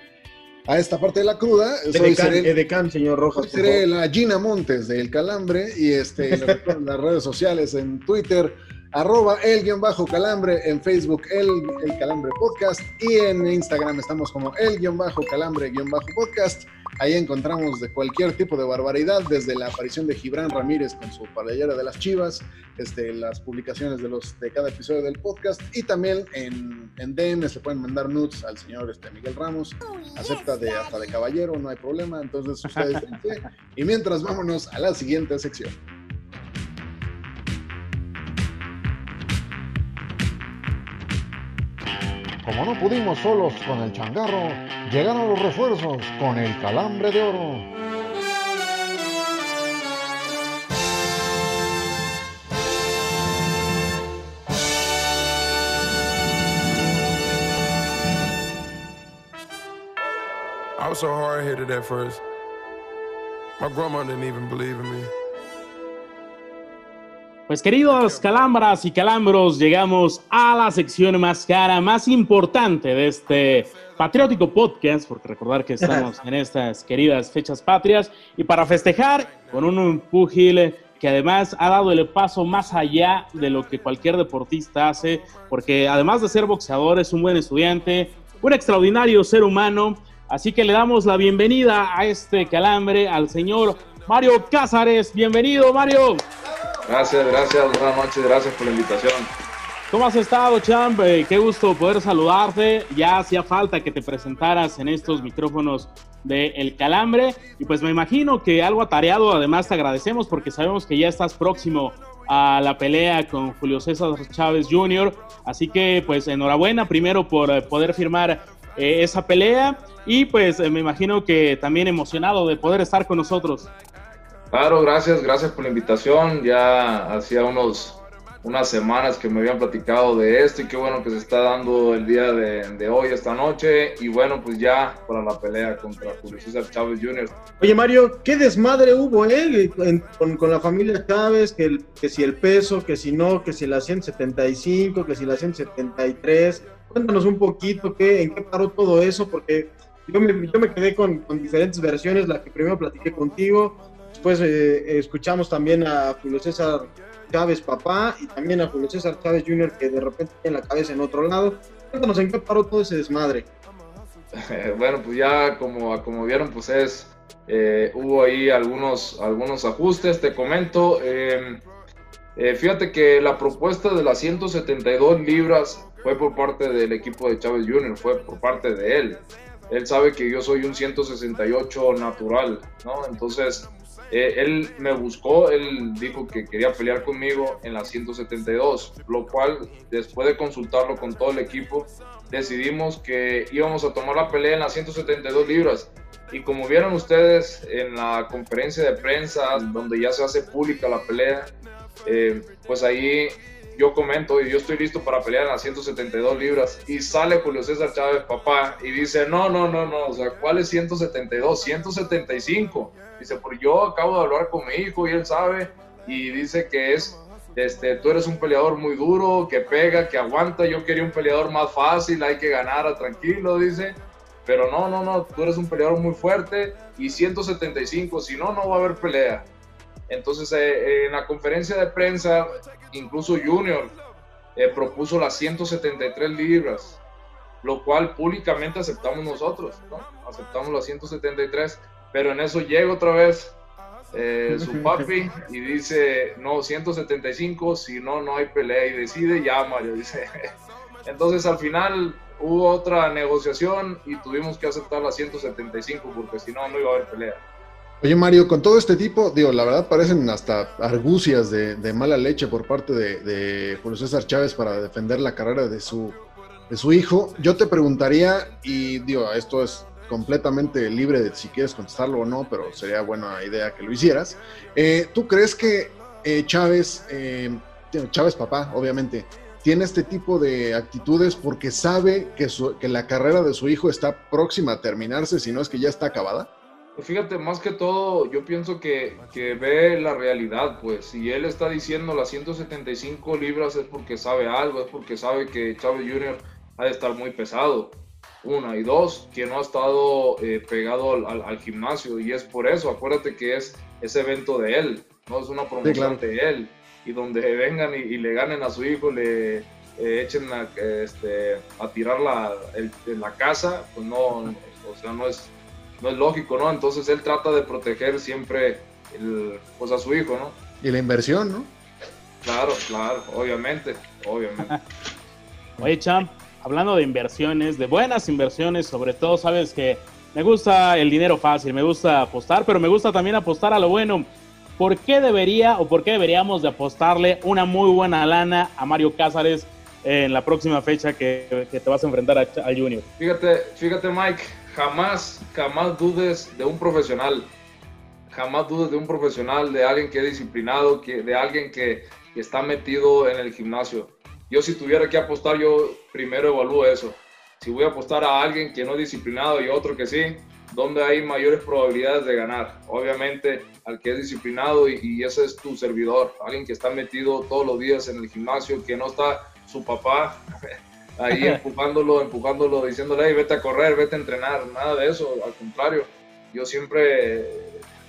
a esta parte de la cruda. Soy Edecán, señor Rojas. Seré la Gina Montes del Calambre y este, las redes sociales en Twitter, arroba el guion bajo calambre, en Facebook el, el calambre podcast y en Instagram estamos como el guion bajo calambre guion bajo podcast. Ahí encontramos de cualquier tipo de barbaridad, desde la aparición de Gibran Ramírez con su playera de las Chivas, este, las publicaciones de, los, de cada episodio del podcast y también en, en DM se pueden mandar nudes al señor este, Miguel Ramos. Acepta de hasta de caballero, no hay problema. Entonces ustedes Y mientras vámonos a la siguiente sección. Como no pudimos solos con el changarro, llegaron los refuerzos con el calambre de oro. I was so hard headed at first. My grandma didn't even believe in me. Pues queridos calambras y calambros, llegamos a la sección más cara, más importante de este patriótico podcast, porque recordar que estamos en estas queridas fechas patrias, y para festejar con un púgil que además ha dado el paso más allá de lo que cualquier deportista hace, porque además de ser boxeador es un buen estudiante, un extraordinario ser humano, así que le damos la bienvenida a este calambre al señor Mario Cázares. Bienvenido, Mario. Gracias, gracias, buenas noches, gracias por la invitación. ¿Cómo has estado, Champ? Eh, qué gusto poder saludarte. Ya hacía falta que te presentaras en estos micrófonos de El Calambre. Y pues me imagino que algo atareado, además te agradecemos porque sabemos que ya estás próximo a la pelea con Julio César Chávez Jr. Así que pues enhorabuena primero por eh, poder firmar eh, esa pelea y pues me imagino que también emocionado de poder estar con nosotros. Claro, gracias, gracias por la invitación. Ya hacía unos, unas semanas que me habían platicado de esto y qué bueno que se está dando el día de, hoy, esta noche. Y bueno, pues ya para la pelea contra Julio César Chávez Jr. Oye, Mario, qué desmadre hubo, ¿eh? con, la familia Chávez, que, que si el peso, que si no, que si la 175, que si la 173. Cuéntanos un poquito qué, en qué paró todo eso, porque yo me, yo me quedé con, con diferentes versiones, la que primero platiqué contigo Después eh, escuchamos también a Julio César Chávez papá y también a Julio César Chávez Jr. que de repente tiene la cabeza en otro lado. Cuéntanos en qué paró todo ese desmadre. bueno, pues ya como, como vieron, pues es, eh, hubo ahí algunos, algunos ajustes, te comento. Em, eh, fíjate que la propuesta de las 172 libras fue por parte del equipo de Chávez Jr., fue por parte de él. Él sabe que yo soy un 168 natural, ¿no? Entonces, eh, él me buscó, él dijo que quería pelear conmigo en la 172, lo cual después de consultarlo con todo el equipo, decidimos que íbamos a tomar la pelea en las 172 libras. Y como vieron ustedes en la conferencia de prensa, donde ya se hace pública la pelea, eh, pues ahí yo comento y yo estoy listo para pelear en las 172 libras. Y sale Julio César Chávez, papá, y dice, no, no, no, no, o sea, ¿cuál es 172? 175. Dice, porque yo acabo de hablar con mi hijo y él sabe, y dice que es, este, tú eres un peleador muy duro, que pega, que aguanta, yo quería un peleador más fácil, hay que ganar a tranquilo, dice. Pero no, no, no, tú eres un peleador muy fuerte y 175, si no, no va a haber pelea. Entonces, eh, en la conferencia de prensa, incluso Junior eh, propuso las 173 libras, lo cual públicamente aceptamos nosotros, ¿no? Aceptamos las 173 pero en eso llega otra vez eh, su papi y dice, no, 175, si no, no hay pelea y decide, ya Mario, dice. Entonces al final hubo otra negociación y tuvimos que aceptar la 175 porque si no, no iba a haber pelea. Oye Mario, con todo este tipo, digo, la verdad parecen hasta argucias de, mala leche por parte de, de, Julio César Chávez para defender la carrera de su, su hijo. Yo te preguntaría, y digo, esto es completamente libre de si quieres contestarlo o no, pero sería buena idea que lo hicieras. Eh, ¿Tú crees que eh, Chávez, eh, Chávez papá, obviamente, tiene este tipo de actitudes porque sabe que, que la carrera de su hijo está próxima a terminarse, si no es que ya está acabada? Fíjate, más que todo, yo pienso que, que, ve la realidad, pues si él está diciendo las 175 libras es porque sabe algo, es porque sabe que Chávez Jr. ha de estar muy pesado una y dos, que no ha estado eh, pegado al, gimnasio y es por eso, acuérdate que es ese evento de él, no es una promoción de él y donde vengan y, le ganen a su hijo, le eh, echen a, este, a tirar la, la casa, pues no, o sea, no es, no es lógico, ¿no? Entonces él trata de proteger siempre el, pues a su hijo, ¿no? Y la inversión, ¿no? Claro, claro, obviamente, obviamente. Oye, Champ, hablando de inversiones, de buenas inversiones, sobre todo, sabes que me gusta el dinero fácil, me gusta apostar, pero me gusta también apostar a lo bueno. ¿Por qué debería o por qué deberíamos de apostarle una muy buena lana a Mario Cázares en la próxima fecha que, te vas a enfrentar al Junior? Fíjate, fíjate Mike, jamás, jamás dudes de un profesional. Jamás dudes de un profesional, de alguien que es disciplinado, que, de alguien que, está metido en el gimnasio yo si tuviera que apostar, yo primero evalúo eso. Si voy a apostar a alguien que no es disciplinado y otro que sí, donde hay mayores probabilidades de ganar. Obviamente, al que es disciplinado y, y ese es tu servidor, alguien que está metido todos los días en el gimnasio, que no está su papá ahí empujándolo, empujándolo, diciéndole, hey, vete a correr, vete a entrenar, nada de eso, al contrario, yo siempre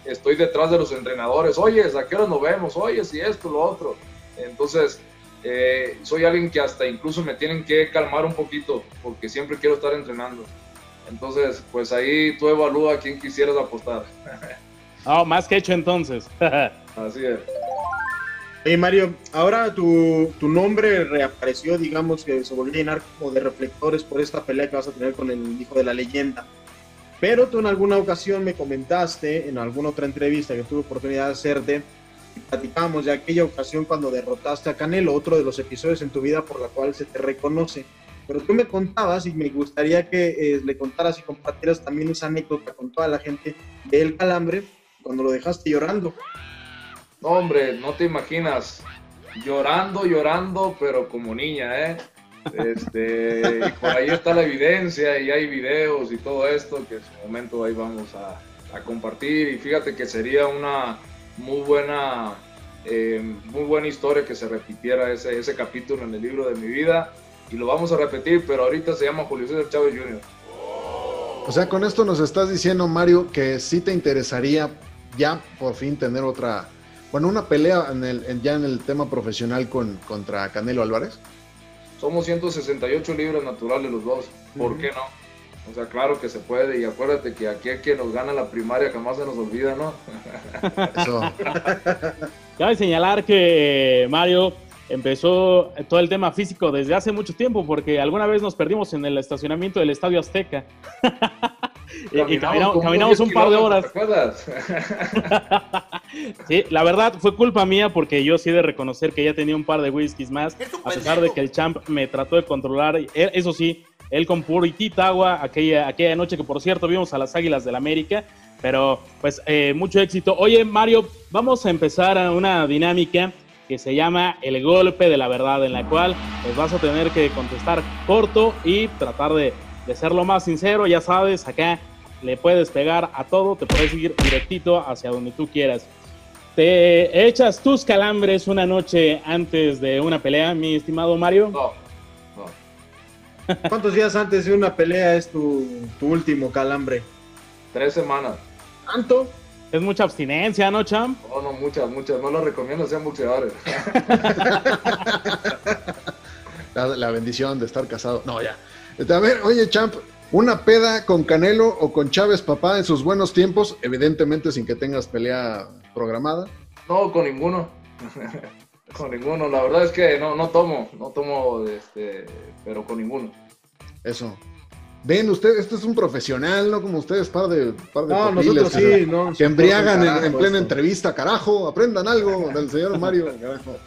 estoy detrás de los entrenadores, oye, ¿a qué hora nos vemos? Oye, si esto, lo otro. Entonces, eh, soy alguien que hasta incluso me tienen que calmar un poquito, porque siempre quiero estar entrenando. Entonces, pues ahí tú evalúa a quién quisieras apostar. Oh, más que hecho entonces. Así es. Hey Mario, ahora tu, tu nombre reapareció, digamos que se volvió a llenar como de reflectores por esta pelea que vas a tener con el hijo de la leyenda. Pero tú en alguna ocasión me comentaste, en alguna otra entrevista que tuve oportunidad de hacerte, platicamos de aquella ocasión cuando derrotaste a Canelo, otro de los episodios en tu vida por la cual se te reconoce. Pero tú me contabas y me gustaría que eh, le contaras y compartieras también esa anécdota con toda la gente del calambre cuando lo dejaste llorando. Hombre, no te imaginas. Llorando, llorando, pero como niña, ¿eh? Este, por ahí está la evidencia y hay videos y todo esto que en su momento ahí vamos a, a compartir. Y fíjate que sería una muy buena, eh, muy buena historia que se repitiera ese, ese capítulo en el libro de mi vida. Y lo vamos a repetir, pero ahorita se llama Julio César Chávez Jr. O sea, con esto nos estás diciendo, Mario, que sí te interesaría ya por fin tener otra, bueno, una pelea en el, en- ya en el tema profesional con, contra Canelo Álvarez. Somos 168 libras naturales los dos. ¿Por qué no? O sea, claro que se puede. Y acuérdate que aquí a quien nos gana la primaria jamás se nos olvida, ¿no? Eso. Cabe señalar que eh, Mario empezó todo el tema físico desde hace mucho tiempo, porque alguna vez nos perdimos en el estacionamiento del Estadio Azteca. y, y caminamos, un par de 10 horas. kilómetros, ¿te acuerdas? Sí, la verdad fue culpa mía porque yo sí de reconocer que ya tenía un par de whiskies más, a pesar de que el champ me trató de controlar. Eso sí, él con puritita agua aquella, aquella noche que por cierto vimos a las Águilas del América, pero pues eh, mucho éxito. Oye Mario, vamos a empezar a una dinámica que se llama el golpe de la verdad, en la cual pues vas a tener que contestar corto y tratar de, de ser lo más sincero, ya sabes, acá le puedes pegar a todo, te puedes ir directito hacia donde tú quieras. ¿Te echas tus calambres una noche antes de una pelea, mi estimado Mario? No, no. ¿Cuántos días antes de una pelea es tu, tu último calambre? Tres semanas. ¿Tanto? Es mucha abstinencia, ¿no, champ? No, no, muchas, muchas. No lo recomiendo, sean boxeadores. La, la bendición de estar casado. No, ya. A ver, oye, Champ, una peda con Canelo o con Chávez, papá, en sus buenos tiempos, evidentemente sin que tengas pelea programada. No, con ninguno. con ninguno. La verdad es que no, no tomo. No tomo, este, pero con ninguno. Eso. Ven, usted, este es un profesional, no como ustedes, par de, par de No, nosotros que- sí, no. que embriagan en, plena esto. entrevista, carajo, aprendan algo del señor Mario. carajo.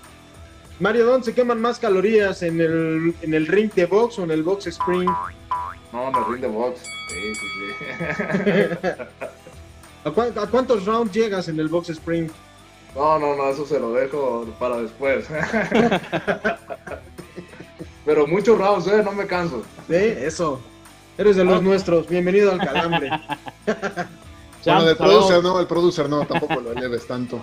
Mario, ¿dónde se queman más calorías? ¿En el, ¿En el ring de box o en el box spring? No, en el ring de box. Sí, sí, sí. ¿A, cuán- a cuántos rounds llegas en el box spring? No, no, no, eso se lo dejo para después. Pero muchos rounds, ¿eh? No me canso. Sí, eso. Eres de los nuestros. Bienvenido al calambre. Bueno, sabemos- producer no, el producer no, tampoco lo eleves tanto.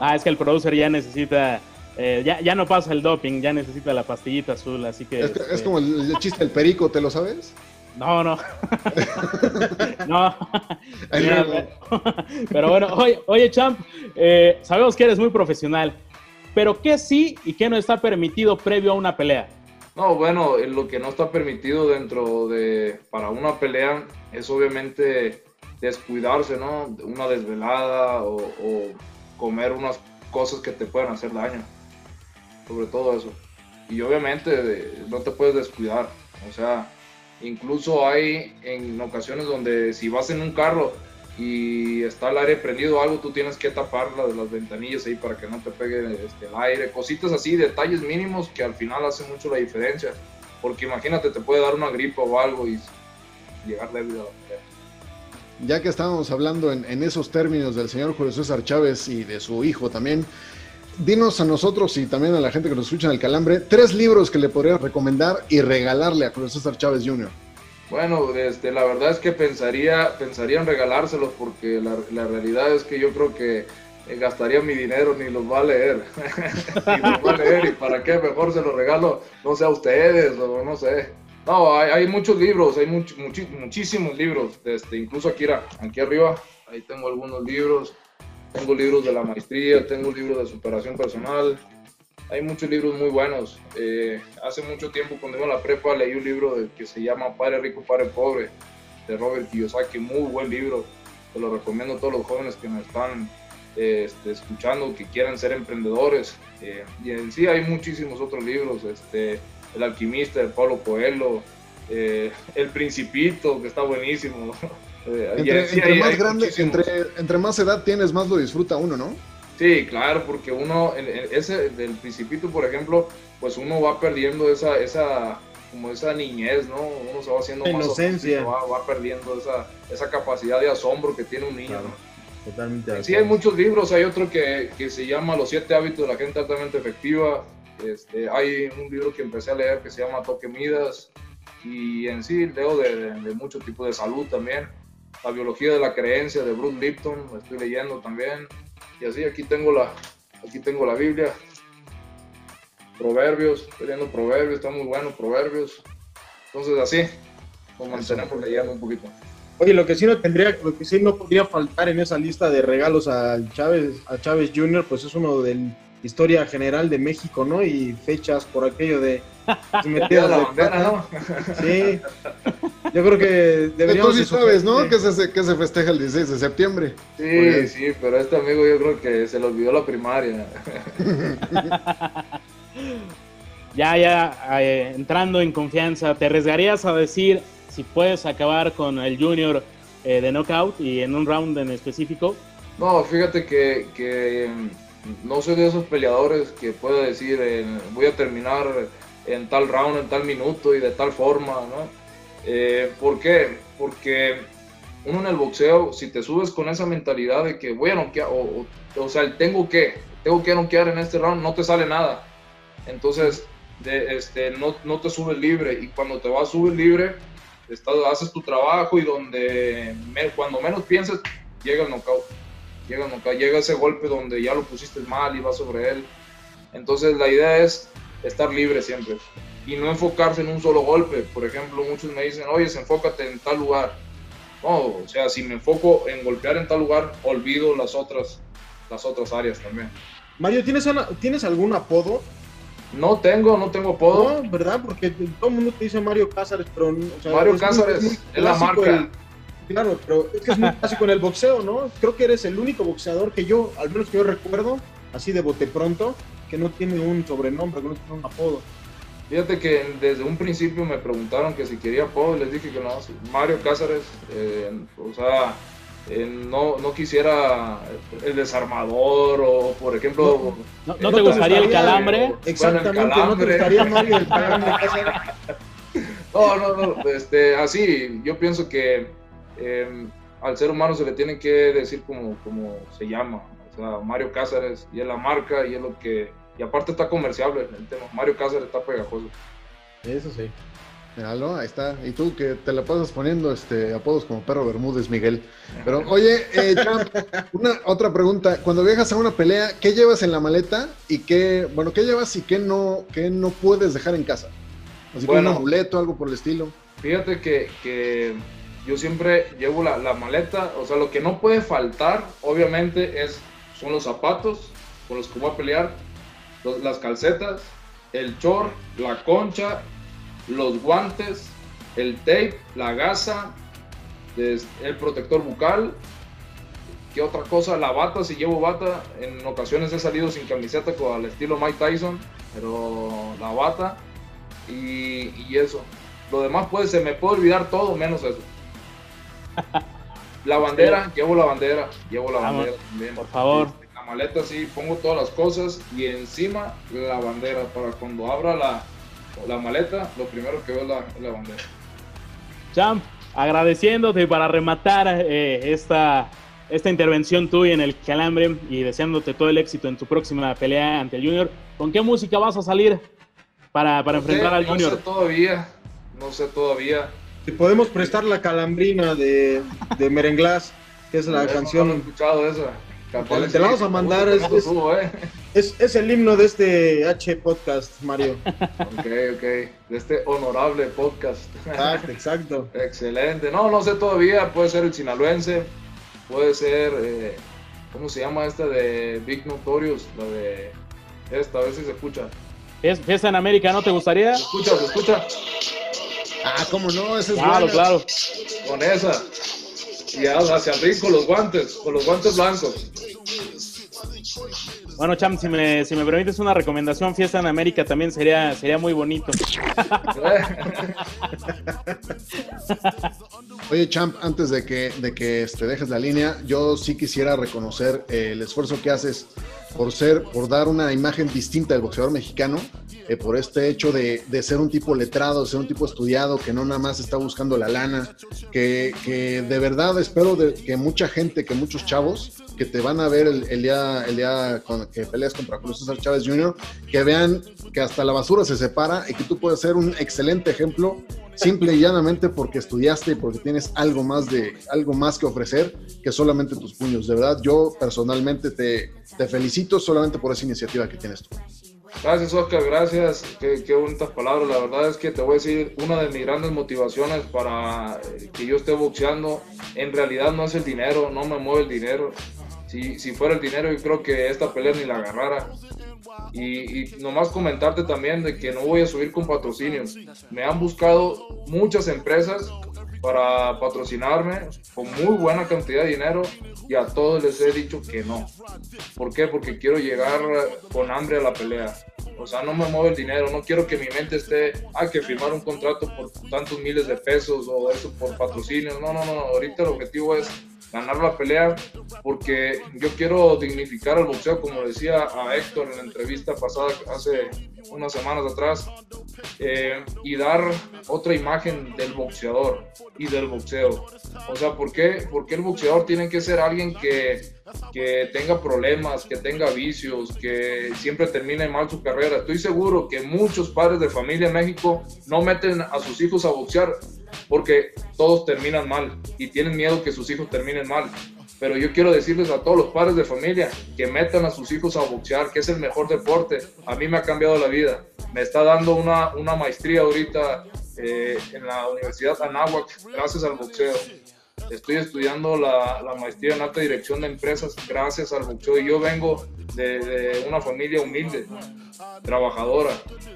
Ah, es que el producer ya necesita, eh, ya, ya no pasa el doping, ya necesita la pastillita azul, así que... Es, que- este, es como el, el chiste del perico, ¿te lo sabes? No, no. no. Mira, pero bueno, oye, oye Champ, eh, sabemos que eres muy profesional, pero ¿qué sí y qué no está permitido previo a una pelea? No, bueno, eh, lo que no está permitido dentro de para una pelea es obviamente descuidarse, ¿no? Una desvelada o, o comer unas cosas que te puedan hacer daño. Sobre todo eso. Y obviamente no te puedes descuidar. O sea, incluso hay en ocasiones donde si vas en un carro y está el aire prendido o algo, tú tienes que tapar la de las ventanillas ahí para que no te pegue este, el aire. Cositas así, detalles mínimos que al final hacen mucho la diferencia. Porque imagínate, te puede dar una gripa o algo y llegar débil a la. Ya que estábamos hablando en, en esos términos del señor Julio César Chávez y de su hijo también, dinos a nosotros y también a la gente que nos escucha en el Calambre, tres libros que le podrías recomendar y regalarle a Julio César Chávez Jr. Bueno, este, la verdad es que pensaría, pensaría en regalárselos porque la, la realidad es que yo creo que eh, gastaría mi dinero ni los va a leer. ni los va a leer y para qué mejor se los regalo, no sé a ustedes o no sé. No, hay, hay muchos libros, hay much- muchi- muchísimos libros, este, incluso aquí, aquí arriba, ahí tengo algunos libros, tengo libros de la maestría, tengo libros de superación personal, hay muchos libros muy buenos. Eh, hace mucho tiempo cuando iba a la prepa leí un libro de- que se llama Padre Rico, Padre Pobre, de Robert Kiyosaki, muy buen libro, se lo recomiendo a todos los jóvenes que me están eh, este, escuchando, que quieran ser emprendedores. Eh, y en sí hay muchísimos otros libros, este, El alquimista de Pablo Coelho, eh, El Principito, que está buenísimo. Eh, Entre, en sí entre hay- más hay grande, muchísimos. entre, entre más edad tienes, más lo disfruta uno, ¿no? Sí, claro, porque uno, en- en ese del principito, por ejemplo, pues uno va perdiendo esa, esa, como esa niñez, ¿no? Uno se va haciendo más Inocencia. adulto, va, va perdiendo esa, esa capacidad de asombro que tiene un niño, Claro. ¿no? Totalmente. Sí, hay muchos libros, hay otro que, que se llama Los siete hábitos de la gente altamente efectiva, este, hay un libro que empecé a leer que se llama Toque Midas, y en sí leo de, de, de mucho tipo de salud también, La biología de la creencia de Bruce Lipton, lo estoy leyendo también, y así aquí tengo la, aquí tengo la Biblia, Proverbios, estoy leyendo Proverbios, está muy bueno Proverbios, entonces así, nos mantenemos leyendo un poquito. Oye, lo que sí no tendría, lo que sí no podría faltar en esa lista de regalos al Chávez, a Chávez Jr., pues es uno del historia general de México, ¿no? Y fechas por aquello de sus metidas la de bandera. ¿no? Sí. Yo creo que Tú deberíamos sí de sabes, ¿no? sugerir- Que se, que se festeja el 16 de septiembre. Sí, Pues- sí, pero este amigo yo creo que se le olvidó la primaria. Ya, ya, eh, entrando en confianza, ¿te arriesgarías a decir si puedes acabar con el Junior eh, de knockout y en un round en específico? No, fíjate que, que, mm, no soy de esos peleadores que pueda decir eh, voy a terminar en tal round, en tal minuto y de tal forma, ¿no? Eh, ¿Por qué? Porque uno en el boxeo, si te subes con esa mentalidad de que voy a noquear, o, o, o sea, tengo que, tengo que noquear en este round, no te sale nada. Entonces, de, este, no, no te subes libre y cuando te vas a subir libre, estás, haces tu trabajo y donde me- cuando menos pienses, llega el knockout. Llega el knockout, llega ese golpe donde ya lo pusiste mal y vas sobre él. Entonces la idea es estar libre siempre y no enfocarse en un solo golpe. Por ejemplo, muchos me dicen, oye, enfócate en tal lugar. No, o sea, si me enfoco en golpear en tal lugar, olvido las otras, las otras áreas también. Mario, ¿tienes, una- ¿tienes algún apodo? No tengo, no tengo apodo. No, ¿verdad? Porque todo el mundo te dice Mario Cázares, pero... o sea, Mario es muy- Cázares, muy es la marca. el- claro, pero es que es muy clásico en el boxeo, ¿no? Creo que eres el único boxeador que yo, al menos que yo recuerdo, así de bote pronto, que no tiene un sobrenombre, que no tiene un apodo. Fíjate que desde un principio me preguntaron que si quería apodo, les dije que no, Mario Cázares, eh, o sea, eh, no, no quisiera el desarmador o por ejemplo... ¿No, no te gustaría el calambre? Exactamente, ¿no te gustaría Mario el calambre? No, no, no, este, así, yo pienso que eh, al ser humano se le tiene que decir como, como se llama, o sea, Mario Cázares, y es la marca, y es lo que, y aparte está comerciable el tema, Mario Cázares está pegajoso. Eso sí. Míralo, ahí está. Y tú que te la pasas poniendo este apodos como Perro Bermúdez, Miguel. Pero oye, eh, Champ, una otra pregunta. Cuando viajas a una pelea, ¿qué llevas en la maleta y qué, bueno, qué llevas y qué no, qué no puedes dejar en casa? Así como Bueno. un amuleto, algo por el estilo. Fíjate que, que yo siempre llevo la, la maleta, o sea, lo que no puede faltar, obviamente, es, son los zapatos con los que voy a pelear, las calcetas, el short, la concha, los guantes, el tape, la gasa, el protector bucal. ¿Qué otra cosa? La bata, si llevo bata, en ocasiones he salido sin camiseta con al estilo Mike Tyson, pero la bata y, eso. Lo demás puede, se me puede olvidar todo menos eso. La bandera, llevo la bandera, llevo la Vamos, bandera también. por favor. En la maleta sí, pongo todas las cosas y encima la bandera para cuando abra la, la maleta, lo primero que veo es la, la bandera. Champ, agradeciéndote para rematar eh, esta, esta intervención tuya en el Calambre y deseándote todo el éxito en tu próxima pelea ante el Junior. ¿Con qué música vas a salir para, para No sé, enfrentar al no Junior? sé todavía, no sé todavía. Te podemos prestar la calambrina de, de Merenglás, que es la Eso, canción. No he escuchado esa. Te la vamos a mandar, es- es- eh. Es, es el himno de este H podcast, Mario. Ok, ok. De este honorable podcast. Exacto, exacto. Excelente. No, no sé todavía. Puede ser el sinaloense. Puede ser. eh, ¿Cómo se llama esta de Big Notorious? La de. Esta, a ver si se escucha. ¿Es fiesta en América no te gustaría? ¿Se escucha? ¿Se escucha? Ah, cómo no, ese es Claro, buena. claro. Con esa. Y hacia arriba con los guantes. Con los guantes blancos. Bueno, Cham, si me, si me permites una recomendación, Fiesta en América también sería, sería muy bonito. Oye, Champ, antes de que, de que este, dejes la línea, yo sí quisiera reconocer el esfuerzo que haces por ser, por dar una imagen distinta del boxeador mexicano, eh, por este hecho de, de ser un tipo letrado, de ser un tipo estudiado, que no nada más está buscando la lana, que, que de verdad espero de- que mucha gente, que muchos chavos que te van a ver el, el día, el día con- que peleas contra Julio César Chávez Jr., que vean que hasta la basura se separa y que tú puedes ser un excelente ejemplo simple y llanamente porque estudiaste y porque tienes algo más de algo más que ofrecer que solamente tus puños. De verdad, yo personalmente te, te felicito solamente por esa iniciativa que tienes tú. Gracias, Oscar, gracias. Qué, qué bonitas palabras. La verdad es que te voy a decir, una de mis grandes motivaciones para eh, que yo esté boxeando, en realidad no es el dinero, no me mueve el dinero. Si, si fuera el dinero, yo creo que esta pelea ni la agarrara. Y, y nomás comentarte también de que no voy a subir con patrocinios. Me han buscado muchas empresas para patrocinarme con muy buena cantidad de dinero y a todos les he dicho que no. ¿Por qué? Porque quiero llegar con hambre a la pelea. O sea, no me mueve el dinero, no quiero que mi mente esté, hay que firmar un contrato por tantos miles de pesos o eso por patrocinios. No, no, no, ahorita el objetivo es ganar la pelea porque yo quiero dignificar al boxeo, como decía a Héctor en la entrevista pasada hace unas semanas atrás, eh, y dar otra imagen del boxeador y del boxeo. O sea, ¿por qué? Porque el boxeador tiene que ser alguien que, que tenga problemas, que tenga vicios, que siempre termine mal su carrera. Estoy seguro que muchos padres de familia en México no meten a sus hijos a boxear porque todos terminan mal y tienen miedo que sus hijos terminen mal. Pero yo quiero decirles a todos los padres de familia que metan a sus hijos a boxear, que es el mejor deporte. A mí me ha cambiado la vida. Me está dando una, una maestría ahorita eh, en la Universidad Anáhuac gracias al boxeo. Estoy estudiando la, la maestría en alta dirección de empresas gracias al boxeo y yo vengo de, de una familia humilde, trabajadora.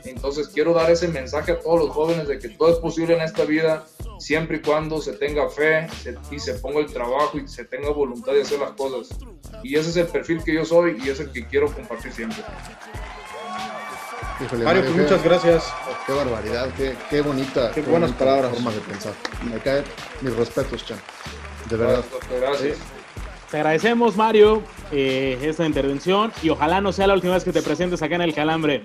Entonces quiero dar ese mensaje a todos los jóvenes de que todo es posible en esta vida siempre y cuando se tenga fe se- y se ponga el trabajo y se tenga voluntad de hacer las cosas. Y ese es el perfil que yo soy y es el que quiero compartir siempre. Híjole, Mario, pues qué- muchas gracias. Qué barbaridad, qué, qué bonita. Qué buenas bonita palabras. forma de pensar. Me cae mis respetos, Chan. De verdad. Gracias, gracias. Te agradecemos, Mario, eh, esta intervención y ojalá no sea la última vez que te presentes acá en el Calambre.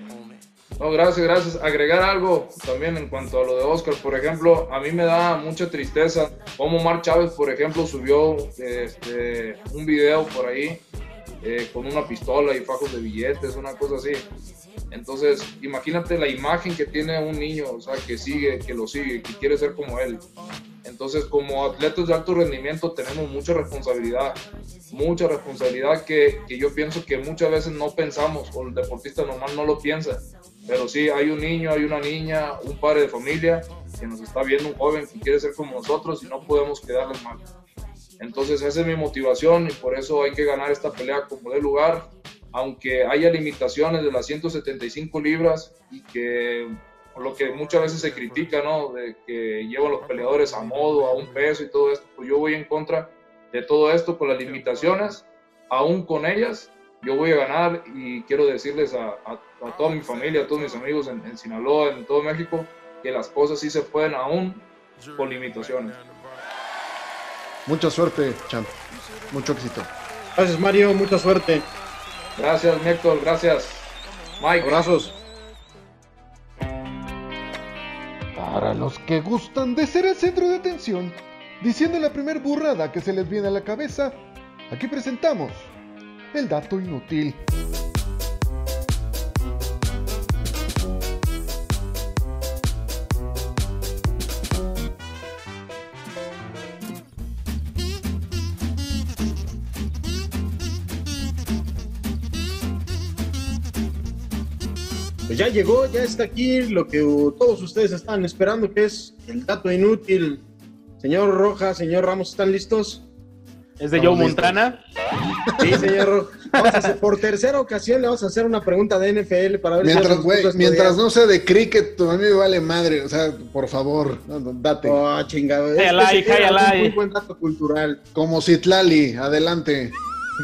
No, gracias, gracias. Agregar algo también en cuanto a lo de Oscar, por ejemplo, a mí me da mucha tristeza como Omar Chávez, por ejemplo, subió este, un video por ahí eh, con una pistola y fajos de billetes, una cosa así. Entonces, imagínate la imagen que tiene un niño, o sea, que sigue, que lo sigue, que quiere ser como él. Entonces, como atletas de alto rendimiento tenemos mucha responsabilidad, mucha responsabilidad que, que yo pienso que muchas veces no pensamos, o el deportista normal no lo piensa. Pero sí, hay un niño, hay una niña, un padre de familia que nos está viendo, un joven que quiere ser como nosotros y no podemos quedarles mal. Entonces, esa es mi motivación y por eso hay que ganar esta pelea como de lugar, aunque haya limitaciones de las 175 libras y que lo que muchas veces se critica, ¿no? De que llevan los peleadores a modo, a un peso y todo esto, pues yo voy en contra de todo esto con las limitaciones, aún con ellas, yo voy a ganar y quiero decirles a, a- a toda mi familia, a todos mis amigos en, en Sinaloa, en todo México, que las cosas sí se pueden aún con limitaciones. Mucha suerte, Chan. Mucho éxito. Gracias, Mario. Mucha suerte. Gracias, Héctor, gracias. Mike. Abrazos. Para los que gustan de ser el centro de atención, diciendo la primer burrada que se les viene a la cabeza, aquí presentamos el dato inútil. Pues ya llegó, ya está aquí lo que uh, todos ustedes están esperando, que es el dato inútil. Señor Rojas, señor Ramos, ¿están listos? ¿Es de Joe listos. Montana? Sí, señor Rojas. Vamos a hacer- por tercera ocasión le vamos a hacer una pregunta de NFL para ver Mientras, si a mientras no sea de cricket, a mí me vale madre. O sea, por favor, date. Oh, chingado. Es- Jálala, ese era jálala. un muy buen dato cultural. Como Citlali, adelante.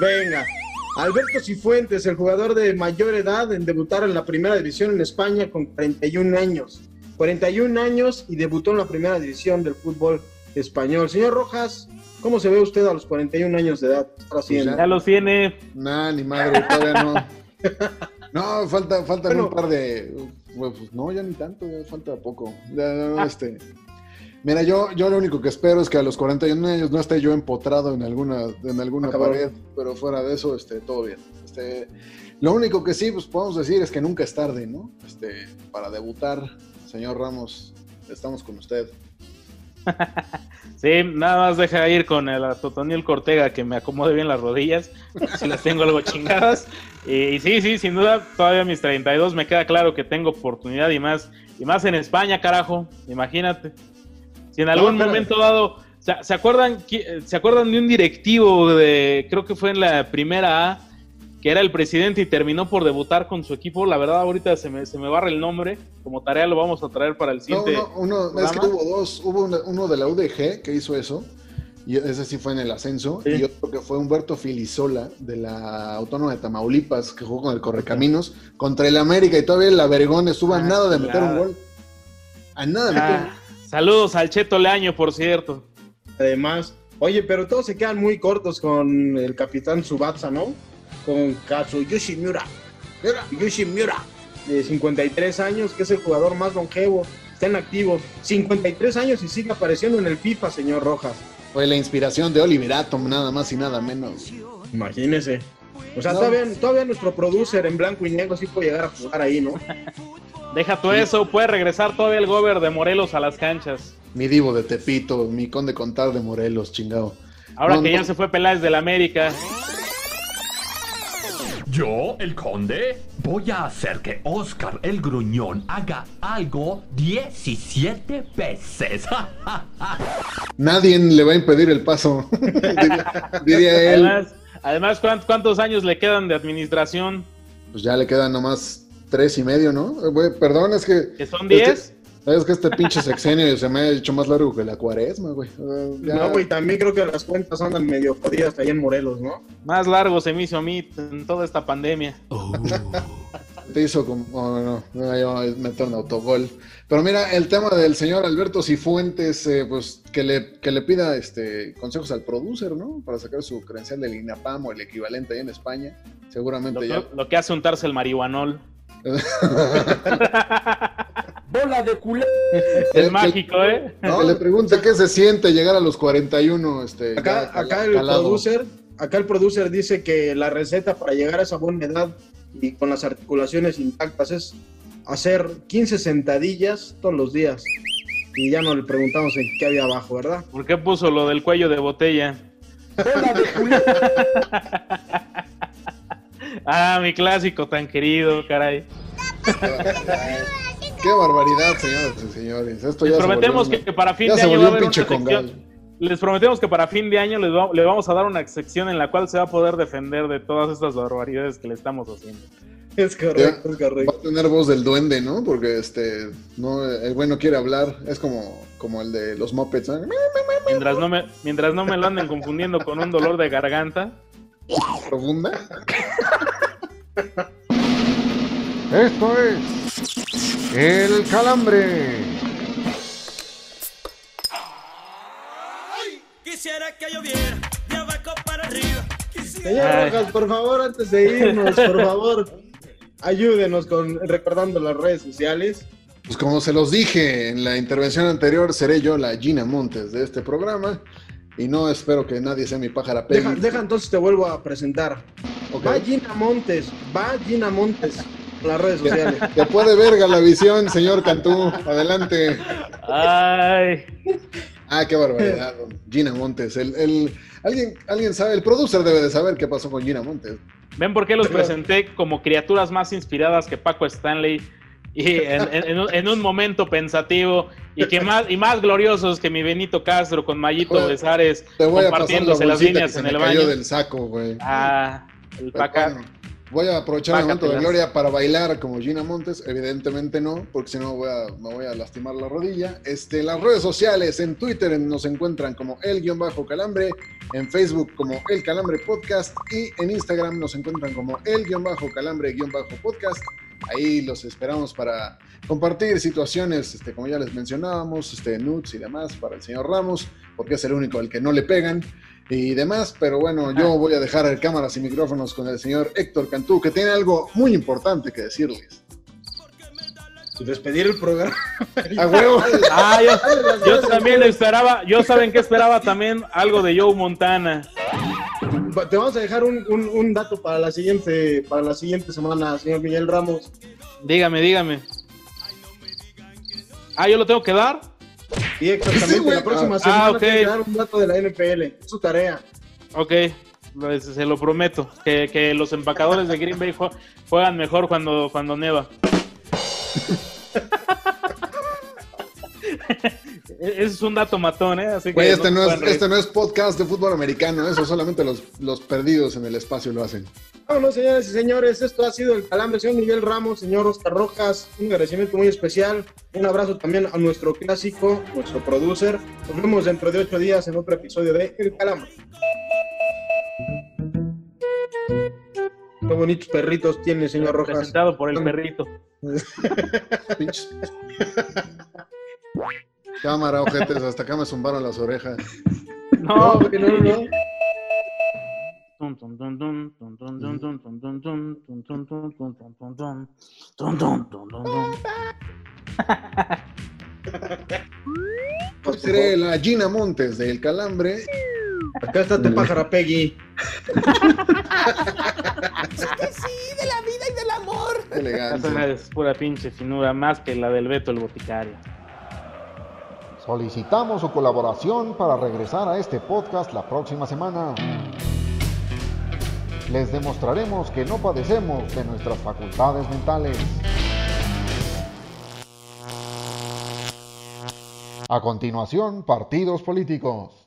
Venga. Alberto Cifuentes, el jugador de mayor edad en debutar en la primera división en España con 41 años. 41 años y debutó en la primera división del fútbol español. Señor Rojas, ¿cómo se ve usted a los 41 años de edad? ¿Qué está haciendo? Ya los tiene. Nah, ni madre, todavía no. No, falta, faltan Bueno. un par de. pues, pues, no, ya ni tanto, ya falta poco. Ya, no, este. Mira, yo, yo lo único que espero es que a los 41 años no esté yo empotrado en alguna, en alguna pared, pero fuera de eso, este, todo bien. Este, lo único que sí, pues podemos decir es que nunca es tarde, ¿no? Este, para debutar, señor Ramos, estamos con usted. Sí, nada más deja ir con el Totoniel Cortega que me acomode bien las rodillas, si las tengo algo chingadas. Y, y sí, sí, sin duda, todavía mis 32 me queda claro que tengo oportunidad y más, y más en España, carajo, imagínate. Si en algún pero- momento dado, ¿se, acuerdan, ¿se acuerdan de un directivo de, creo que fue en la primera A, que era el presidente y terminó por debutar con su equipo? La verdad, ahorita se me, se me barre el nombre, como tarea lo vamos a traer para el No, siguiente. no, uno, es que hubo dos, hubo una- uno de la UDG que hizo eso, y ese sí fue en el ascenso, Sí. y otro que fue Humberto Filisola, de la Autónoma de Tamaulipas, que jugó con el Correcaminos, contra el América, y todavía el Avergón estuvo a Ah, nada de meter un gol. A nada de meter Ah, saludos al Cheto Leaño, por cierto. Además, oye, pero todos se quedan muy cortos con el capitán Subatsa, ¿no? Con Kazuyoshi Miura. Yoshi Miura, de 53 años, que es el jugador más longevo, está en activo. 53 años y sigue apareciendo en el FIFA, señor Rojas. Fue la inspiración de Oliver Atom, nada más y nada menos. Imagínese. O sea, No. todavía, todavía nuestro producer en blanco y negro sí puede llegar a jugar ahí, ¿no? Deja tú eso, puede regresar todavía el gober de Morelos a las canchas. Mi divo de Tepito, mi conde contar de Morelos, chingado. Ahora No, que no. ya se fue Peláez del América. Yo, el conde, voy a hacer que Oscar el gruñón haga algo 17 veces. Nadie le va a impedir el paso, diría, diría él. Además, además ¿cuánt- ¿cuántos años le quedan de administración? Pues ya le quedan nomás tres y medio, ¿no? Güey, perdón, es que... ¿Que son es que- 10? Es que este pinche sexenio se me ha hecho más largo que la cuaresma, güey. Ya- No, güey, también creo que las cuentas andan medio jodidas ahí en Morelos, ¿no? Más largo se me hizo a mí en toda esta pandemia. Te hizo como. oh, no, no, a meter un autogol. Pero mira, el tema del señor Alberto Cifuentes, eh, pues que le, que le pida este consejos al producer, ¿no? Para sacar su credencial del INAPAM o el equivalente ahí en España. Lo Seguramente ya. que, lo que hace untarse el marihuanol. Bola de culé. Es que- mágico, ¿eh? Que le pregunte qué se siente llegar a los 41. Este, Acá, ya cal- acá el producer, acá el producer dice que la receta para llegar a esa buena edad y con las articulaciones intactas es hacer 15 sentadillas todos los días. Y ya no le preguntamos en qué había abajo, ¿verdad? ¿Por qué puso lo del cuello de botella? Bola de culé. Ah, mi clásico tan querido, caray. Qué barbaridad, señoras y señores. Esto ya Les se prometemos volvió que para fin ya de se año va a haber una sección. Les prometemos que para fin de año les va- le vamos a dar una sección en la cual se va a poder defender de todas estas barbaridades que le estamos haciendo. Es correcto, es Va correcto. a tener voz del duende, ¿no? Porque este, no, el güey no quiere hablar. Es como, como el de los Muppets. ¿eh? Mientras no me, mientras no me lo anden confundiendo con un dolor de garganta. Profunda. Esto es El Calambre. Quisiera que lloviera de abajo para arriba. Quisiera Señor. Rojas, por favor, antes de irnos, por favor, ayúdenos con recordando las redes sociales. Pues como se los dije en la intervención anterior, seré yo la Gina Montes de este programa. Y no espero que nadie sea mi pájara Peggy. Deja, deja entonces te vuelvo a presentar. Ok. Va Gina Montes, va Gina Montes las redes sociales. Que puede ver Galavisión, señor Cantú. Adelante. Ay, Ah, qué barbaridad. Gina Montes. El, el- alguien, alguien sabe, el producer debe de saber qué pasó con Gina Montes. ¿ven por qué los presenté como criaturas más inspiradas que Paco Stanley y en, en- en un, en un momento pensativo y que más y más gloriosos que mi Benito Castro con Mayito Oye, Besares compartiéndose las bolsita que líneas se en me el cayó baño. del saco, güey. Ah, el paca. bueno, voy a aprovechar el momento de gloria para bailar como Gina Montes. Evidentemente no, porque si no voy a- me voy a lastimar la rodilla. Este, las redes sociales, en Twitter nos encuentran como el-calambre, en Facebook como el calambre podcast y en Instagram nos encuentran como el-calambre-podcast. Ahí los esperamos para compartir situaciones, este, como ya les mencionábamos, este, nudes y demás para el señor Ramos, porque es el único al que no le pegan y demás, pero bueno, yo voy a dejar cámaras y micrófonos con el señor Héctor Cantú, que tiene algo muy importante que decirles. Despedir el programa. A huevo. Ah, yo, yo también esperaba, yo saben que esperaba también algo de Joe Montana. Te vamos a dejar un, un- un dato para la siguiente para la siguiente semana, señor Miguel Ramos. Dígame, dígame. Ah, yo lo tengo que dar. Y exactamente, Sí, la próxima Ah, semana ah, ok. tiene que dar un dato de la NFL. Es su tarea. Ok, pues, se lo prometo. Que, que los empacadores de Green Bay jue- juegan mejor cuando, cuando neva. Ese es un dato matón, ¿eh? Así que este, no es, este no es podcast de fútbol americano, eso solamente los, los perdidos en el espacio lo hacen. Vámonos, señores y señores. Esto ha sido el calambre, señor Miguel Ramos, señor Oscar Rojas. Un agradecimiento muy especial. Un abrazo también a nuestro clásico, nuestro producer. Nos vemos dentro de ocho días en otro episodio de El Calambre. Qué bonitos perritos tiene, señor Rojas. Presentado por el perrito. Cámara, ojetes, hasta acá me zumbaron las orejas. No, no, no, no. Pues seré la Gina Montes del Calambre. Acá está tu pájara Peggy. sí que sí, de la vida y del amor. Qué elegante. Esa es pura pinche finura, más que la del Beto el Boticario. Solicitamos su colaboración para regresar a este podcast la próxima semana. Les demostraremos que no padecemos de nuestras facultades mentales. A continuación, partidos políticos.